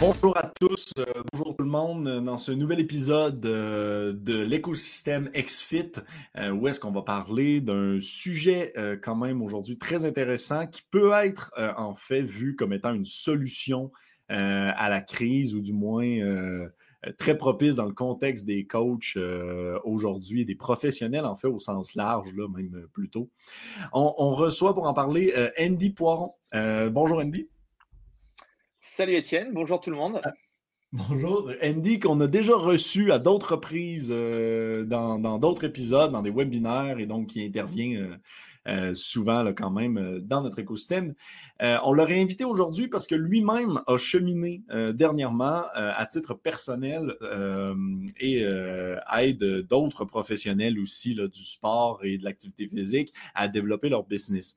Bonjour à tous, euh, bonjour tout le monde dans ce nouvel épisode euh, de l'écosystème XFIT euh, où est-ce qu'on va parler d'un sujet quand même aujourd'hui très intéressant qui peut être en fait vu comme étant une solution à la crise ou du moins très propice dans le contexte des coachs aujourd'hui des professionnels en fait au sens large là même plutôt. On reçoit pour en parler Andy Poiron. bonjour Andy. Salut Étienne, bonjour tout le monde. Ah, bonjour. Andy, qu'on a déjà reçu à d'autres reprises euh, dans d'autres épisodes, dans des webinaires, et donc qui intervient euh, euh, souvent quand même dans notre écosystème. Euh, on l'aurait invité aujourd'hui parce que lui-même a cheminé dernièrement à titre personnel et aide d'autres professionnels aussi là, du sport et de l'activité physique à développer leur business.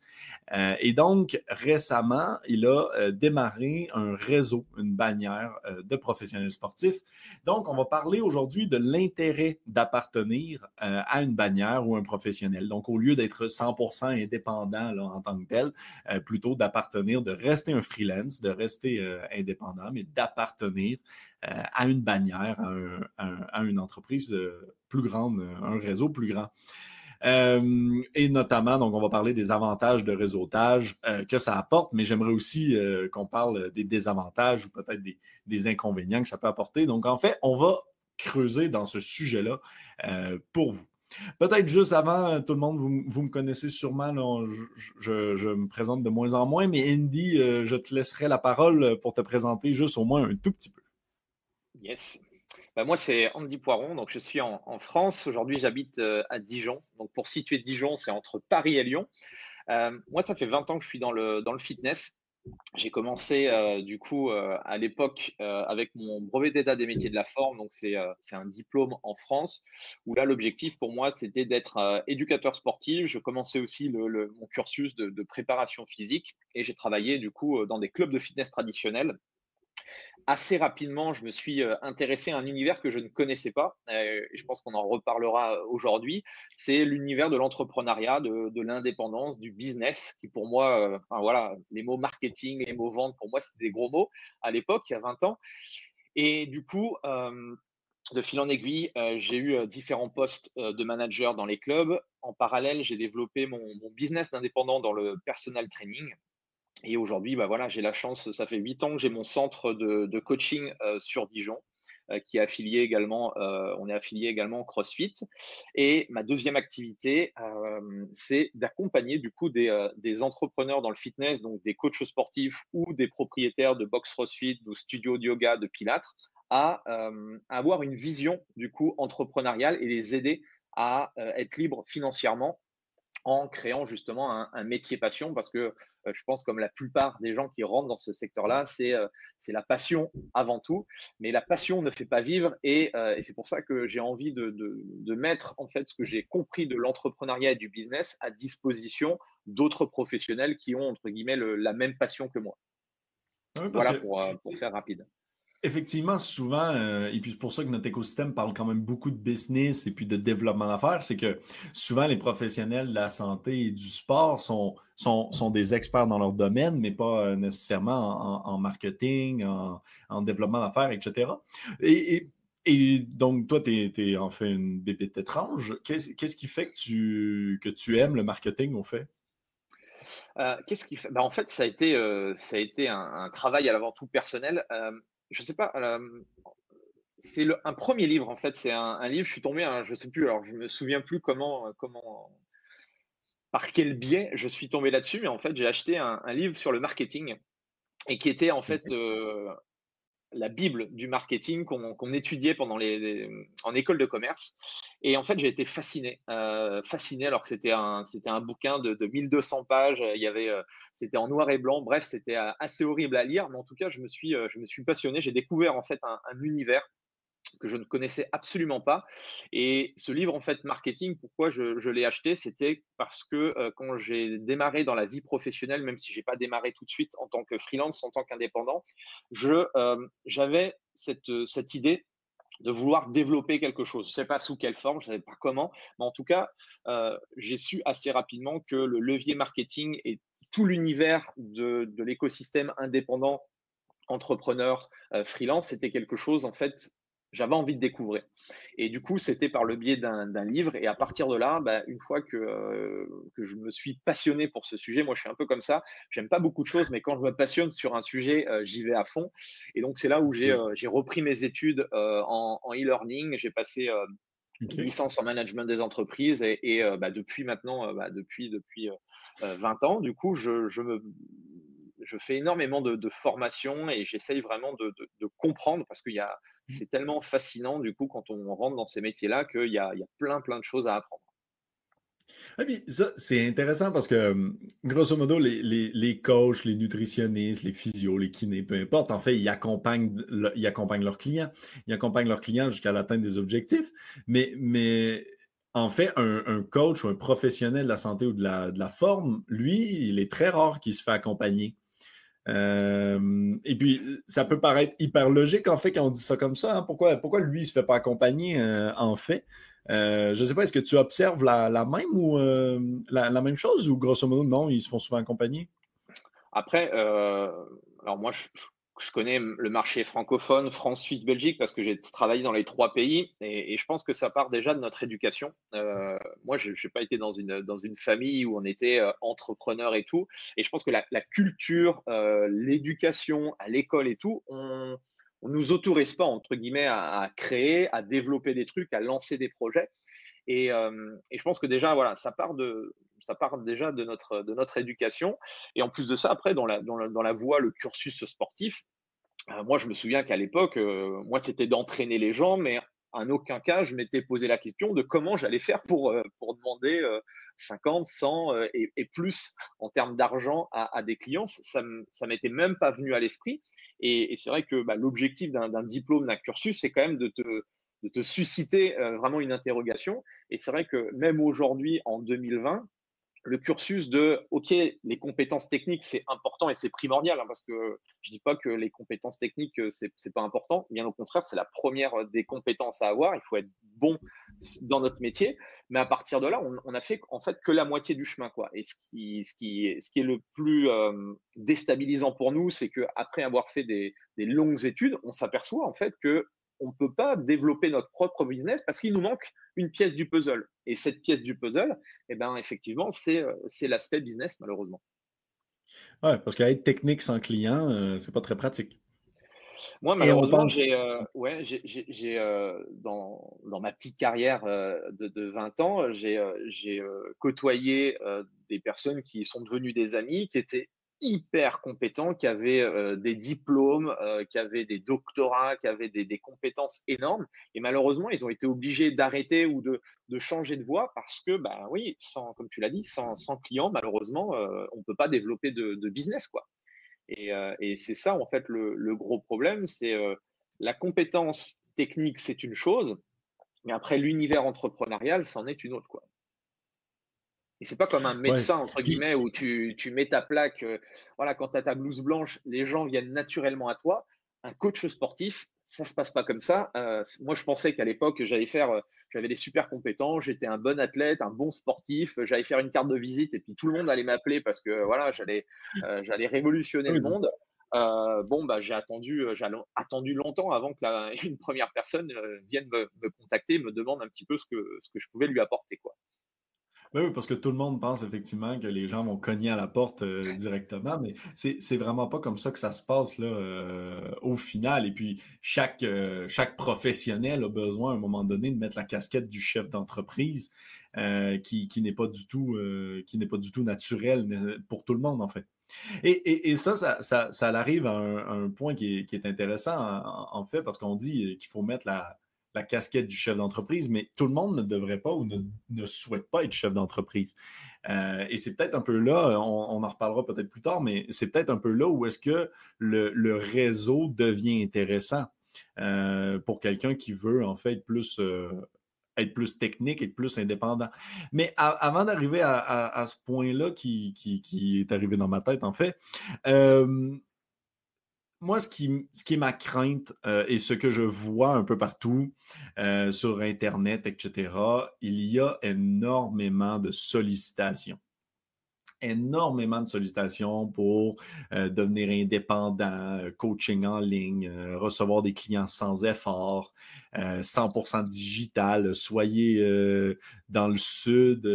et donc, récemment, il a démarré un réseau, une bannière de professionnels sportifs. Donc, on va parler aujourd'hui de l'intérêt d'appartenir à une bannière ou un professionnel. Donc, au lieu d'être 100% indépendant en tant que tel, euh, plutôt d'appartenir, de rester un freelance, de rester euh, indépendant, mais d'appartenir euh, à une bannière, à, une entreprise plus grande, un réseau plus grand. et notamment, donc, on va parler des avantages de réseautage que ça apporte, mais j'aimerais aussi qu'on parle des désavantages ou peut-être des, inconvénients que ça peut apporter. Donc, en fait, on va creuser dans ce sujet-là pour vous. Peut-être juste avant, euh, tout le monde, vous, me connaissez sûrement, je, me présente de moins en moins, mais Andy, euh, je te laisserai la parole euh, pour te présenter juste au moins un tout petit peu. Yes. Bah, moi, c'est Andy Poiron, donc je suis en, France. Aujourd'hui, j'habite à Dijon. Donc, pour situer Dijon, c'est entre Paris et Lyon. moi, ça fait 20 ans que je suis dans le, dans le fitness. J'ai commencé euh, du coup euh, à l'époque euh, avec mon brevet d'état des métiers de la forme, donc c'est un diplôme en France où là l'objectif pour moi c'était d'être éducateur sportif. Je commençais aussi mon cursus de, de, préparation physique et j'ai travaillé du coup dans des clubs de fitness traditionnels assez rapidement, je me suis euh, intéressé à un univers que je ne connaissais pas. Euh, je pense qu'on en reparlera euh, aujourd'hui. C'est l'univers de l'entrepreneuriat, de, l'indépendance, du business, qui pour moi, enfin voilà, les mots marketing, les mots vente, pour moi, c'était des gros mots à l'époque, il y a 20 ans. Et du coup, de fil en aiguille, j'ai eu différents postes de manager dans les clubs. En parallèle, j'ai développé mon, mon business d'indépendant dans le personal training. Et aujourd'hui, bah voilà, j'ai la chance, ça fait huit ans que j'ai mon centre de, coaching euh, sur Dijon, euh, qui est affilié également, euh, on est affilié également CrossFit. Et ma deuxième activité, c'est d'accompagner du coup des, entrepreneurs dans le fitness, donc des coachs sportifs ou des propriétaires de box CrossFit, ou studios de yoga, de pilates, à, avoir une vision du coup entrepreneuriale et les aider à être libres financièrement en créant justement un, métier passion parce que euh, je pense comme la plupart des gens qui rentrent dans ce secteur-là, c'est euh, la passion avant tout, mais la passion ne fait pas vivre et, euh, et c'est pour ça que j'ai envie de, de, de, mettre en fait ce que j'ai compris de l'entrepreneuriat et du business à disposition d'autres professionnels qui ont entre guillemets la même passion que moi. voilà pour, pour faire rapide. Effectivement, souvent, euh, et puis c'est pour ça que notre écosystème parle quand même beaucoup de business et puis de développement d'affaires, c'est que souvent les professionnels de la santé et du sport sont, sont, sont des experts dans leur domaine, mais pas euh, nécessairement en, marketing, en, en développement d'affaires, etc. Et, et, donc, toi, tu es, en fait une bébête étrange. Qu'est-ce qui fait que tu, que tu aimes le marketing, au fait? Euh, qu'est-ce qui fait? Ben, En fait, ça a été, ça a été un, un travail à l'avant tout personnel je sais pas, c'est un premier livre en fait. C'est un, livre, je suis tombé, hein, je sais plus, alors je me souviens plus comment, comment, par quel biais je suis tombé là-dessus, mais en fait j'ai acheté un, livre sur le marketing et qui était en fait la Bible du marketing qu'on étudiait pendant les, en école de commerce. Et en fait, j'ai été fasciné, euh, fasciné alors que c'était un, un bouquin de, de, 1200 pages. Il y avait, euh, c'était en noir et blanc. Bref, c'était euh, assez horrible à lire, mais en tout cas, je me suis, je me suis passionné. J'ai découvert en fait un, univers que je ne connaissais absolument pas. Et ce livre, en fait, marketing, pourquoi je, l'ai acheté, c'était parce que euh, quand j'ai démarré dans la vie professionnelle, même si j'ai pas démarré tout de suite en tant que freelance, en tant qu'indépendant, je euh, j'avais cette, cette idée de vouloir développer quelque chose. Je ne sais pas sous quelle forme, je ne savais pas comment, mais en tout cas, euh, j'ai su assez rapidement que le levier marketing et tout l'univers de, de l'écosystème indépendant entrepreneur freelance, c'était quelque chose en fait j'avais envie de découvrir. Et du coup, c'était par le biais d'un livre. Et à partir de là, bah, une fois que, euh, que je me suis passionné pour ce sujet, moi je suis un peu comme ça, j'aime pas beaucoup de choses, mais quand je me passionne sur un sujet, euh, j'y vais à fond. Et donc c'est là où j'ai euh, repris mes études en e-learning. j'ai passé une licence en management des entreprises et, et bah, depuis maintenant, bah, depuis, depuis 20 ans, du coup, je, je me je fais énormément de, de formation et j'essaye vraiment de, de, comprendre parce qu'il y a. c'est tellement fascinant du coup quand on rentre dans ces métiers-là qu'il y a, il y a plein plein de choses à apprendre. Ah, c'est intéressant parce que, grosso modo, les, les, les, coachs, les nutritionnistes, les physios, les kinés, peu importe, en fait, ils accompagnent, ils accompagnent leurs clients. Ils accompagnent leurs clients jusqu'à l'atteinte des objectifs. Mais, mais en fait, un, un, coach ou un professionnel de la santé ou de la, de la forme, lui, il est très rare qu'il se fait accompagner. Euh, et puis, ça peut paraître hyper logique, en fait, quand on dit ça comme ça. Hein. Pourquoi, pourquoi lui, il ne se fait pas accompagner, euh, en fait? Euh, je ne sais pas, est-ce que tu observes la, même ou la, même chose ou grosso modo, non, ils se font souvent accompagner? Après, alors moi, je, je connais le marché francophone, France, Suisse, Belgique, parce que j'ai travaillé dans les trois pays, et, je pense que ça part déjà de notre éducation. Euh, moi, je n'ai pas été dans une, dans une famille où on était euh, entrepreneur et tout, et je pense que la, culture, euh, l'éducation à l'école et tout, on, on nous autorise pas, entre guillemets, à, créer, à développer des trucs, à lancer des projets. Et, et, je pense que déjà, voilà, ça part de, ça part déjà de notre, de notre éducation. Et en plus de ça, après, dans la, dans la, dans la voie, le cursus sportif, euh, moi, je me souviens qu'à l'époque, euh, moi, c'était d'entraîner les gens, mais en aucun cas, je m'étais posé la question de comment j'allais faire pour, euh, pour demander 50, 100 et, plus en termes d'argent à, des clients. Ça ne m'était même pas venu à l'esprit. Et, et c'est vrai que bah, l'objectif d'un diplôme, d'un cursus, c'est quand même de te, de te susciter vraiment une interrogation. Et c'est vrai que même aujourd'hui, en 2020, le cursus de OK, les compétences techniques, c'est important et c'est primordial, hein, parce que je dis pas que les compétences techniques, euh, c'est, c'est pas important. Bien au contraire, c'est la première euh, des compétences à avoir. Il faut être bon dans notre métier. Mais à partir de là, on, a fait en fait que la moitié du chemin, quoi. Et ce qui, est le plus euh, déstabilisant pour nous, c'est que après avoir fait des, des longues études, on s'aperçoit en fait que on ne peut pas développer notre propre business parce qu'il nous manque une pièce du puzzle. Et cette pièce du puzzle, eh ben, effectivement, c'est, euh, l'aspect business, malheureusement. Oui, parce qu'être technique sans client, euh, c'est pas très pratique. Moi, malheureusement, j'ai, euh, ouais, j'ai, j'ai, dans, dans, ma petite carrière de, de, 20 ans, j'ai, j'ai côtoyé des personnes qui sont devenues des amis, qui étaient hyper compétents, qui avaient euh, des diplômes, euh, qui avaient des doctorats, qui avaient des, des, compétences énormes. Et malheureusement, ils ont été obligés d'arrêter ou de, de, changer de voie parce que, bah oui, sans, comme tu l'as dit, sans, sans client, malheureusement, euh, on peut pas développer de, de business, quoi. Et, euh, et c'est ça, en fait, le, le gros problème, c'est la compétence technique, c'est une chose, mais après l'univers entrepreneurial, c'en est une autre, quoi. Et c'est pas comme un médecin, entre guillemets, où tu, tu, mets ta plaque, euh, voilà, quand tu as ta blouse blanche, les gens viennent naturellement à toi. Un coach sportif, ça se passe pas comme ça. Euh, moi, je pensais qu'à l'époque, j'allais faire, euh, j'avais des super compétences, j'étais un bon athlète, un bon sportif, j'allais faire une carte de visite et puis tout le monde allait m'appeler parce que voilà, j'allais, j'allais révolutionner le monde. bon, bah, j'ai attendu, j'ai attendu longtemps avant que la, une première personne vienne me, me, contacter, me demande un petit peu ce que, ce que je pouvais lui apporter, quoi. Ben oui, parce que tout le monde pense effectivement que les gens vont cogner à la porte euh, directement, mais c'est vraiment pas comme ça que ça se passe là, euh, au final. Et puis, chaque, euh, chaque professionnel a besoin à un moment donné de mettre la casquette du chef d'entreprise qui, qui n'est pas du tout qui pas du tout naturel pour tout le monde, en fait. Et, et, et ça, ça, ça, ça arrive à un, un point qui est, qui est intéressant, en, en fait, parce qu'on dit qu'il faut mettre la, la casquette du chef d'entreprise, mais tout le monde ne devrait pas ou ne, souhaite pas être chef d'entreprise. Euh, et c'est peut-être un peu là, on, en reparlera peut-être plus tard, mais c'est peut-être un peu là où est-ce que le, réseau devient intéressant. pour quelqu'un qui veut en fait plus, être plus technique, être plus indépendant. Mais avant d'arriver à, ce point-là qui, qui, est arrivé dans ma tête, en fait, moi, ce qui, ce qui est ma crainte euh, et ce que je vois un peu partout euh, sur Internet, etc., il y a énormément de sollicitations. Énormément de sollicitations pour euh, devenir indépendant, coaching en ligne, recevoir des clients sans effort, 100% digital, soyez dans le sud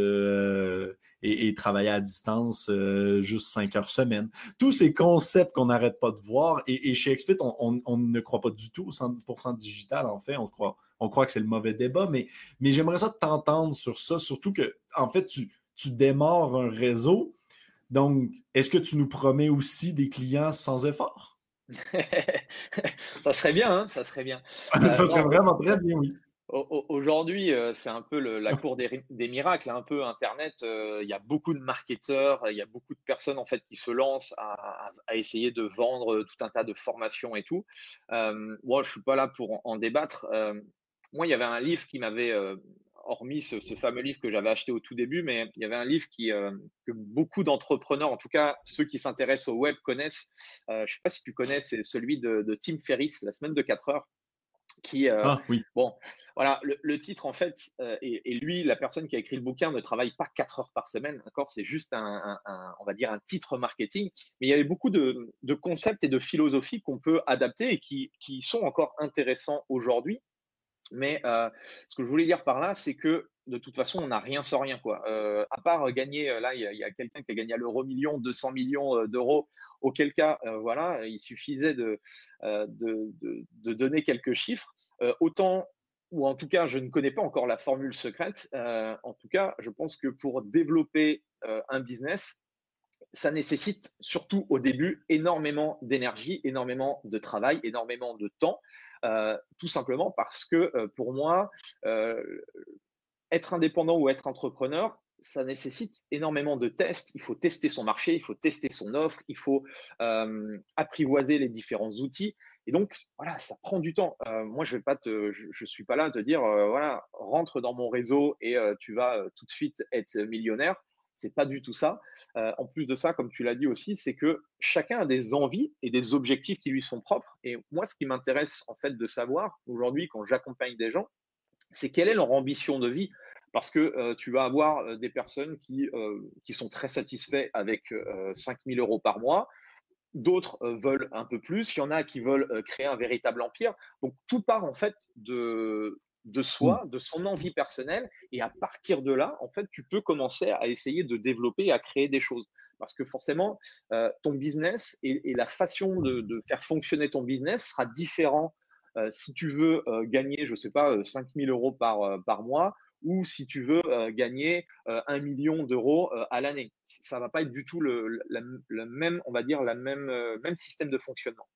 et, travailler à distance euh, juste cinq heures semaine. Tous ces concepts qu'on n'arrête pas de voir. Et, chez XFIT, on, ne croit pas du tout au 100% digital, en fait. On croit, on croit que c'est le mauvais débat, mais, mais j'aimerais ça t'entendre sur ça, surtout que, en fait, tu, tu démarres un réseau. Donc, est-ce que tu nous promets aussi des clients sans effort? ça serait bien, hein, ça serait bien. ça serait vraiment très bien, oui. Aujourd'hui, euh, c'est un peu la cour des, miracles, un peu Internet. Euh, il y a beaucoup de marketeurs, il y a beaucoup de personnes en fait qui se lancent à, essayer de vendre tout un tas de formations et tout. Euh, moi, je suis pas là pour en, débattre. moi, il y avait un livre qui m'avait, hormis ce, fameux livre que j'avais acheté au tout début, mais il y avait un livre qui, que beaucoup d'entrepreneurs, en tout cas ceux qui s'intéressent au web, connaissent. je ne sais pas si tu connais, c'est celui de, de Tim Ferriss, La semaine de 4 heures qui, ah, oui. bon, voilà, le, titre, en fait, euh, et, lui, la personne qui a écrit le bouquin ne travaille pas quatre heures par semaine, d'accord? C'est juste un, on va dire, un titre marketing. Mais il y avait beaucoup de, concepts et de philosophies qu'on peut adapter et qui, sont encore intéressants aujourd'hui. Mais euh, ce que je voulais dire par là, c'est que de toute façon, on n'a rien sans rien. Quoi. Euh, à part gagner, là, il y a, quelqu'un qui a gagné à l'euro million 200 millions d'euros, auquel cas, voilà, il suffisait de, de, de, donner quelques chiffres. Autant ou en tout cas, je ne connais pas encore la formule secrète. Euh, en tout cas, je pense que pour développer euh, un business, ça nécessite surtout au début énormément d'énergie, énormément de travail, énormément de temps, euh, tout simplement parce que pour moi, être indépendant ou être entrepreneur, ça nécessite énormément de tests. Il faut tester son marché, il faut tester son offre, il faut apprivoiser les différents outils. Et donc, voilà, ça prend du temps. Euh, moi, je je, suis pas là à te dire, euh, voilà, rentre dans mon réseau et euh, tu vas tout de suite être millionnaire. C'est pas du tout ça. en plus de ça, comme tu l'as dit aussi, c'est que chacun a des envies et des objectifs qui lui sont propres. Et moi, ce qui m'intéresse en fait de savoir aujourd'hui, quand j'accompagne des gens, c'est quelle est leur ambition de vie. Parce que tu vas avoir des personnes qui, qui sont très satisfaits avec 5000 euros par mois, d'autres euh, veulent un peu plus, il y en a qui veulent euh, créer un véritable empire. Donc tout part en fait de, de soi, mmh. de son envie personnelle, et à partir de là, en fait, tu peux commencer à essayer de développer, à créer des choses. Parce que forcément, euh, ton business et, la façon de, faire fonctionner ton business sera différent si tu veux gagner, je ne sais pas, 5000 euros par, par mois ou si tu veux euh, gagner euh, un million d'euros euh, à l'année. Ça ne va pas être du tout le, même, on va dire, la même, même système de fonctionnement.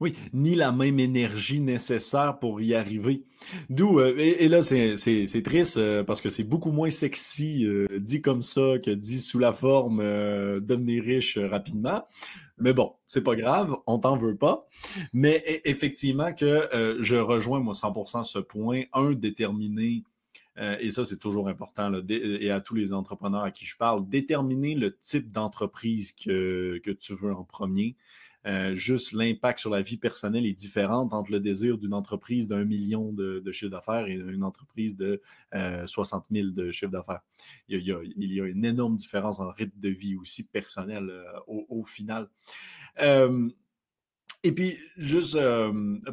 Oui, ni la même énergie nécessaire pour y arriver. D'où, et, là, c'est triste parce que c'est beaucoup moins sexy dit comme ça que dit sous la forme devenir riche rapidement. Mais bon, c'est pas grave, on t'en veut pas. Mais e, effectivement que je rejoins moi 100% ce point. Un, déterminer euh, et ça, c'est toujours important, et à tous les entrepreneurs à qui je parle, déterminer le type d'entreprise que, que tu veux en premier. Euh, juste l'impact sur la vie personnelle est différent entre le désir d'une entreprise d'un million de, de chiffre d'affaires et une entreprise de euh, 60 000 de chiffre d'affaires. Il, il, y a une énorme différence en rythme de vie aussi personnel euh, au, final. Euh, et puis, juste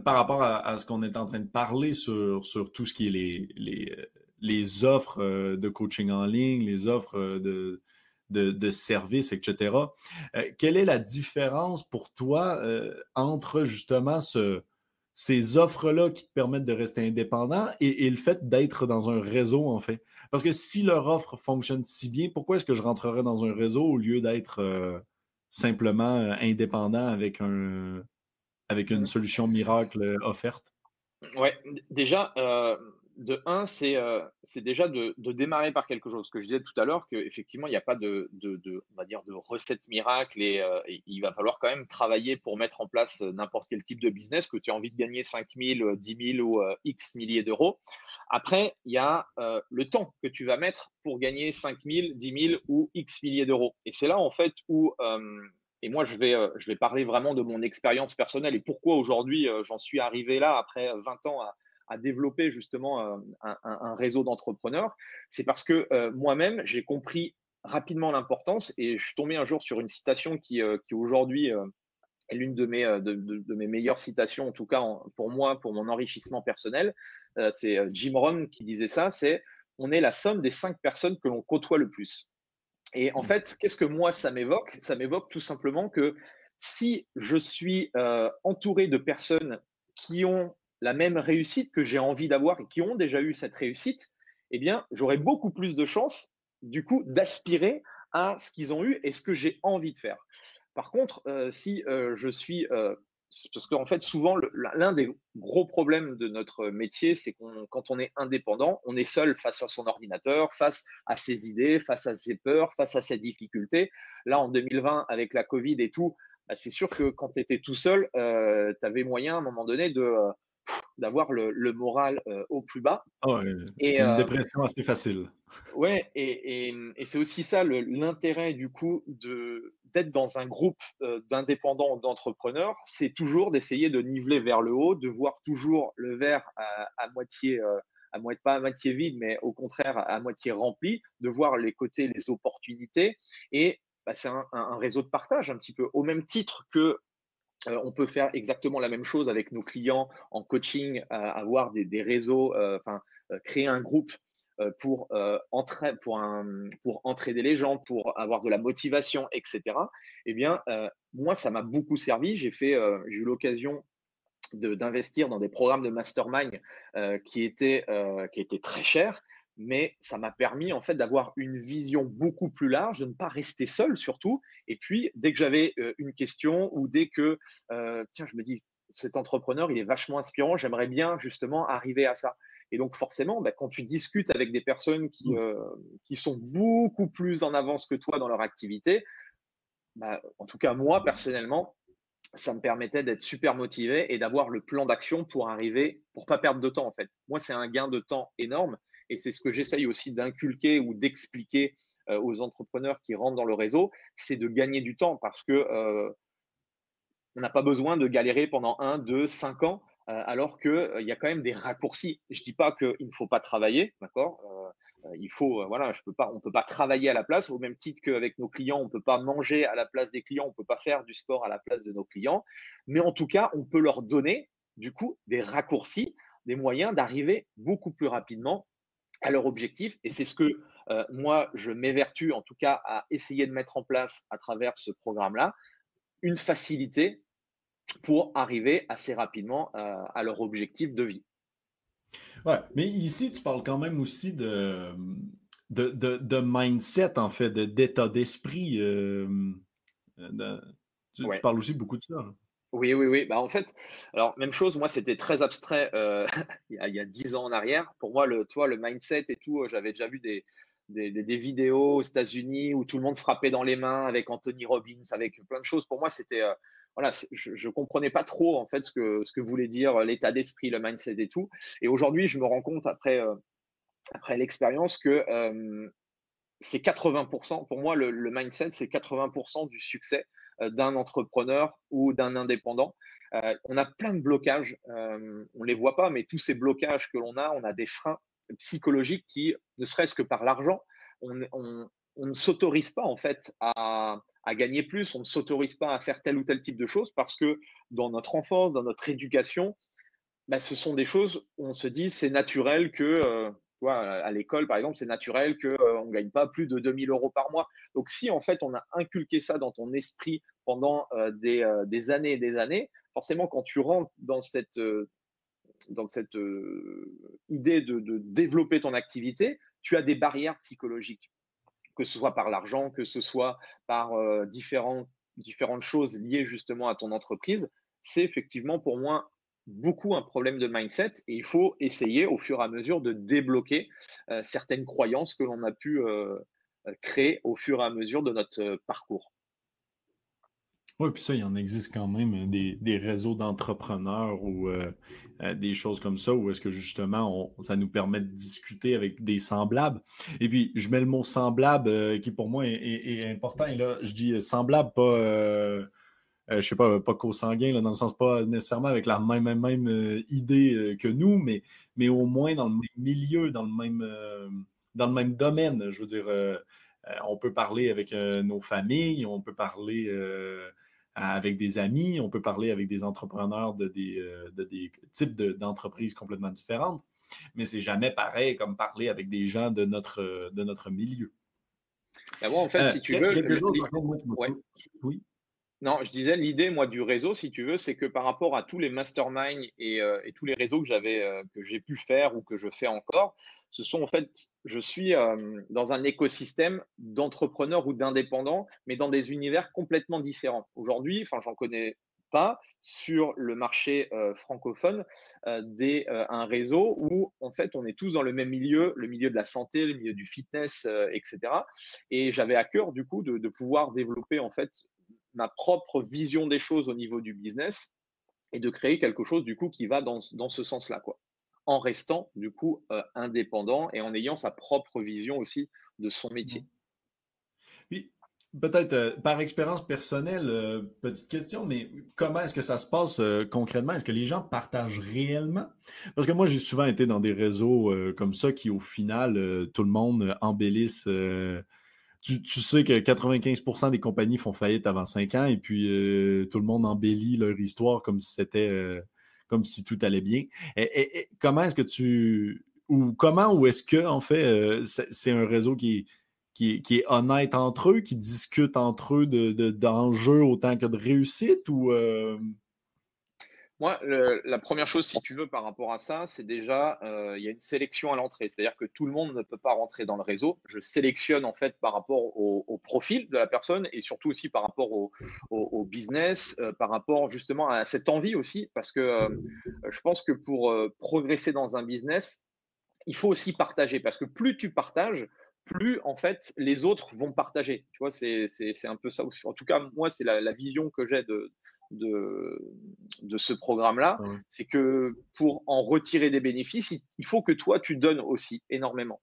par rapport à, ce qu'on est en train de parler sur, sur tout ce qui est les, les offres euh, de coaching en ligne, les offres euh, de, de, services, etc. Euh, quelle est la différence pour toi entre justement ce, ces offres-là qui te permettent de rester indépendant et, le fait d'être dans un réseau, en fait? Parce que si leur offre fonctionne si bien, pourquoi est-ce que je rentrerais dans un réseau au lieu d'être simplement indépendant avec, un, avec une solution miracle offerte? Ouais, déjà, de un, c'est euh, déjà de, démarrer par quelque chose. Que je disais tout à l'heure qu'effectivement, il n'y a pas de, de, de, on va dire, de recette miracle et, euh, il va falloir quand même travailler pour mettre en place n'importe quel type de business, que tu as envie de gagner 5 000, 10 000 ou euh, X milliers d'euros. Après, il y a euh, le temps que tu vas mettre pour gagner 5 000, 10 000 ou X milliers d'euros. Et c'est là, en fait, où, euh, et moi, je vais, euh, je vais parler vraiment de mon expérience personnelle et pourquoi aujourd'hui euh, j'en suis arrivé là, après 20 ans, à, à développer justement euh, un, un, un réseau d'entrepreneurs. C'est parce que euh, moi-même, j'ai compris rapidement l'importance et je suis tombé un jour sur une citation qui, euh, qui aujourd'hui est l'une de mes, de, de, de, mes meilleures citations, en tout cas en, pour moi, pour mon enrichissement personnel. C'est Jim Rohn qui disait ça, c'est on est la somme des cinq personnes que l'on côtoie le plus. Et en fait, qu'est-ce que moi, ça m'évoque? Ça m'évoque tout simplement que si je suis entouré de personnes qui ont la même réussite que j'ai envie d'avoir et qui ont déjà eu cette réussite, eh bien, j'aurai beaucoup plus de chances, du coup, d'aspirer à ce qu'ils ont eu et ce que j'ai envie de faire. Par contre, euh, si euh, je suis euh, parce qu'en fait, souvent, l'un des gros problèmes de notre métier, c'est qu'on, quand on est indépendant, on est seul face à son ordinateur, face à ses idées, face à ses peurs, face à ses difficultés. Là, en 2020, avec la Covid et tout, bah, c'est sûr que quand tu étais tout seul, euh, tu avais moyen à un moment donné de d'avoir le, le, moral euh, au plus bas. Oh, et, une dépression assez facile. Ouais, et, et, et c'est aussi ça l'intérêt du coup de d'être dans un groupe d'indépendants d'entrepreneurs, c'est toujours d'essayer de niveler vers le haut, de voir toujours le verre à, à moitié, à moitié, pas à moitié vide, mais au contraire à moitié rempli, de voir les côtés, les opportunités. Et bah, c'est un, un, réseau de partage un petit peu, au même titre que euh, on peut faire exactement la même chose avec nos clients en coaching, avoir des, réseaux, enfin créer un groupe pour, euh, entra pour, les gens, pour avoir de la motivation, etc. Eh bien, euh, moi, ça m'a beaucoup servi. J'ai fait, euh, j'ai eu l'occasion d'investir dans des programmes de mastermind euh, euh, qui étaient très chers, mais ça m'a permis en fait d'avoir une vision beaucoup plus large, de ne pas rester seul surtout. Et puis, dès que j'avais euh, une question ou dès que tiens, je me dis cet entrepreneur, il est vachement inspirant, j'aimerais bien justement arriver à ça. Et donc forcément, bah, quand tu discutes avec des personnes qui, mmh. euh, qui sont beaucoup plus en avance que toi dans leur activité, bah, en tout cas moi personnellement, ça me permettait d'être super motivé et d'avoir le plan d'action pour arriver, pour pas perdre de temps en fait. Moi, c'est un gain de temps énorme et c'est ce que j'essaye aussi d'inculquer ou d'expliquer euh, aux entrepreneurs qui rentrent dans le réseau, c'est de gagner du temps parce que euh, on n'a pas besoin de galérer pendant un, deux, cinq ans euh, alors qu'il y a quand même des raccourcis. Je dis pas qu'il ne faut pas travailler, d'accord Il faut, voilà, je peux pas, on peut pas travailler à la place, au même titre qu'avec nos clients, on peut pas manger à la place des clients, on peut pas faire du sport à la place de nos clients, mais en tout cas, on peut leur donner du coup des raccourcis, des moyens d'arriver beaucoup plus rapidement à leur objectif. Et c'est ce que euh, moi, je m'évertue en tout cas à essayer de mettre en place à travers ce programme-là, une facilité pour arriver assez rapidement euh, à leur objectif de vie. Ouais, mais ici, tu parles quand même aussi de, de, de, de mindset, en fait, d'état d'esprit. Euh, de, tu, ouais. tu, parles aussi beaucoup de ça. Hein. Oui, oui, oui. Bah, en fait, alors, même chose, moi, c'était très abstrait euh, il y a dix ans en arrière. Pour moi, le, toi, le mindset et tout, j'avais déjà vu des, vidéos aux États-Unis où tout le monde frappait dans les mains avec Anthony Robbins, avec plein de choses. Pour moi, c'était euh, voilà, je, je comprenais pas trop en fait ce que ce voulait dire l'état d'esprit, le mindset et tout. Et aujourd'hui, je me rends compte après euh, l'expérience que euh, c'est 80%. Pour moi, le, mindset, c'est 80% du succès euh, d'un entrepreneur ou d'un indépendant. Euh, on a plein de blocages, euh, on les voit pas, mais tous ces blocages que l'on a, on a des freins psychologiques qui, ne serait-ce que par l'argent, on, ne s'autorise pas en fait à, gagner plus, on ne s'autorise pas à faire tel ou tel type de choses parce que dans notre enfance, dans notre éducation, bah, ce sont des choses où on se dit c'est naturel que, euh, à l'école par exemple, c'est naturel qu'on euh, ne gagne pas plus de 2000 euros par mois. Donc si en fait on a inculqué ça dans ton esprit pendant euh, des, euh, des, années et des années, forcément quand tu rentres dans cette, dans cette idée de, de développer ton activité, tu as des barrières psychologiques que ce soit par l'argent, que ce soit par différentes choses liées justement à ton entreprise, c'est effectivement pour moi beaucoup un problème de mindset et il faut essayer au fur et à mesure de débloquer certaines croyances que l'on a pu créer au fur et à mesure de notre parcours. Oui, puis ça, il en existe quand même euh, des, réseaux d'entrepreneurs ou euh, euh, des choses comme ça, où est-ce que justement, ça nous permet de discuter avec des semblables. Et puis, je mets le mot semblable qui pour moi est, important. Et là, je dis semblable, pas, je sais pas, pas co-sanguin, dans le sens pas nécessairement avec la même, même, même idée que nous, mais, mais au moins dans le même milieu, dans le même, dans le même domaine. Je veux dire, on peut parler avec nos familles, on peut parler avec des amis, on peut parler avec des entrepreneurs de des, euh, des types d'entreprises complètement différentes, mais c'est jamais pareil comme parler avec des gens de notre, de notre milieu. Ben moi, en fait, euh, si tu veux. Oui. Non, je disais, l'idée, moi, du réseau, si tu veux, c'est que par rapport à tous les masterminds et, euh, tous les réseaux que j'avais, que j'ai pu faire ou que je fais encore, ce sont en fait, je suis euh, dans un écosystème d'entrepreneurs ou d'indépendants, mais dans des univers complètement différents. Aujourd'hui, enfin, j'en connais pas sur le marché euh, francophone euh, des, un réseau où en fait on est tous dans le même milieu, le milieu de la santé, le milieu du fitness, etc. Et j'avais à cœur du coup de, de, pouvoir développer en fait ma propre vision des choses au niveau du business et de créer quelque chose du coup qui va dans, dans ce sens-là quoi en restant du coup euh, indépendant et en ayant sa propre vision aussi de son métier. Oui, peut-être euh, par expérience personnelle, euh, petite question, mais comment est-ce que ça se passe concrètement? Est-ce que les gens partagent réellement? Parce que moi, j'ai souvent été dans des réseaux comme ça qui, au final, tout le monde embellisse. Tu, tu, sais que 95% des compagnies font faillite avant 5 ans et puis tout le monde embellit leur histoire comme si c'était comme si tout allait bien. Comment est-ce que tu. Ou comment ou est-ce que, en fait, euh, c'est un réseau qui est, qui, est honnête entre eux, qui discute entre eux d'enjeux de, autant que de réussite ou. Moi, la première chose, si tu veux, par rapport à ça, c'est déjà, euh, il y a une sélection à l'entrée. C'est-à-dire que tout le monde ne peut pas rentrer dans le réseau. Je sélectionne en fait par rapport au, profil de la personne et surtout aussi par rapport au, business, euh, par rapport justement à cette envie aussi, parce que euh, je pense que pour progresser dans un business, il faut aussi partager, parce que plus tu partages, plus en fait les autres vont partager. Tu vois, c'est un peu ça aussi. En tout cas, moi, c'est la, la, vision que j'ai de, de, de ce programme-là, c'est que pour en retirer des bénéfices, il, faut que toi, tu donnes aussi énormément.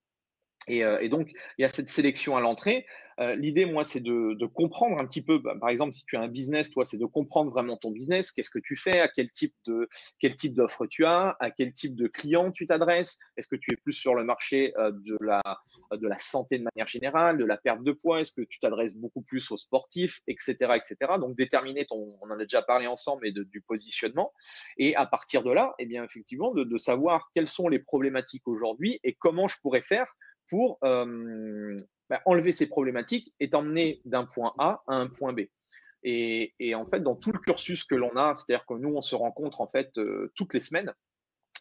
Et, euh, et, donc, il y a cette sélection à l'entrée. Euh, l'idée, moi, c'est de, comprendre un petit peu, bah, par exemple, si tu as un business, toi, c'est de comprendre vraiment ton business, qu'est-ce que tu fais, à quel type de d'offre tu as, à quel type de client tu t'adresses? Est-ce que tu es plus sur le marché euh, de la de la santé de manière générale, de la perte de poids? Est-ce que tu t'adresses beaucoup plus aux sportifs, etc., etc. Donc déterminer ton, on en a déjà parlé ensemble, mais du positionnement. Et à partir de là, eh bien effectivement, de, savoir quelles sont les problématiques aujourd'hui et comment je pourrais faire pour euh, bah, enlever ces problématiques et t'emmener d'un point A à un point B. Et, en fait, dans tout le cursus que l'on a, c'est-à-dire que nous, on se rencontre en fait euh, toutes les semaines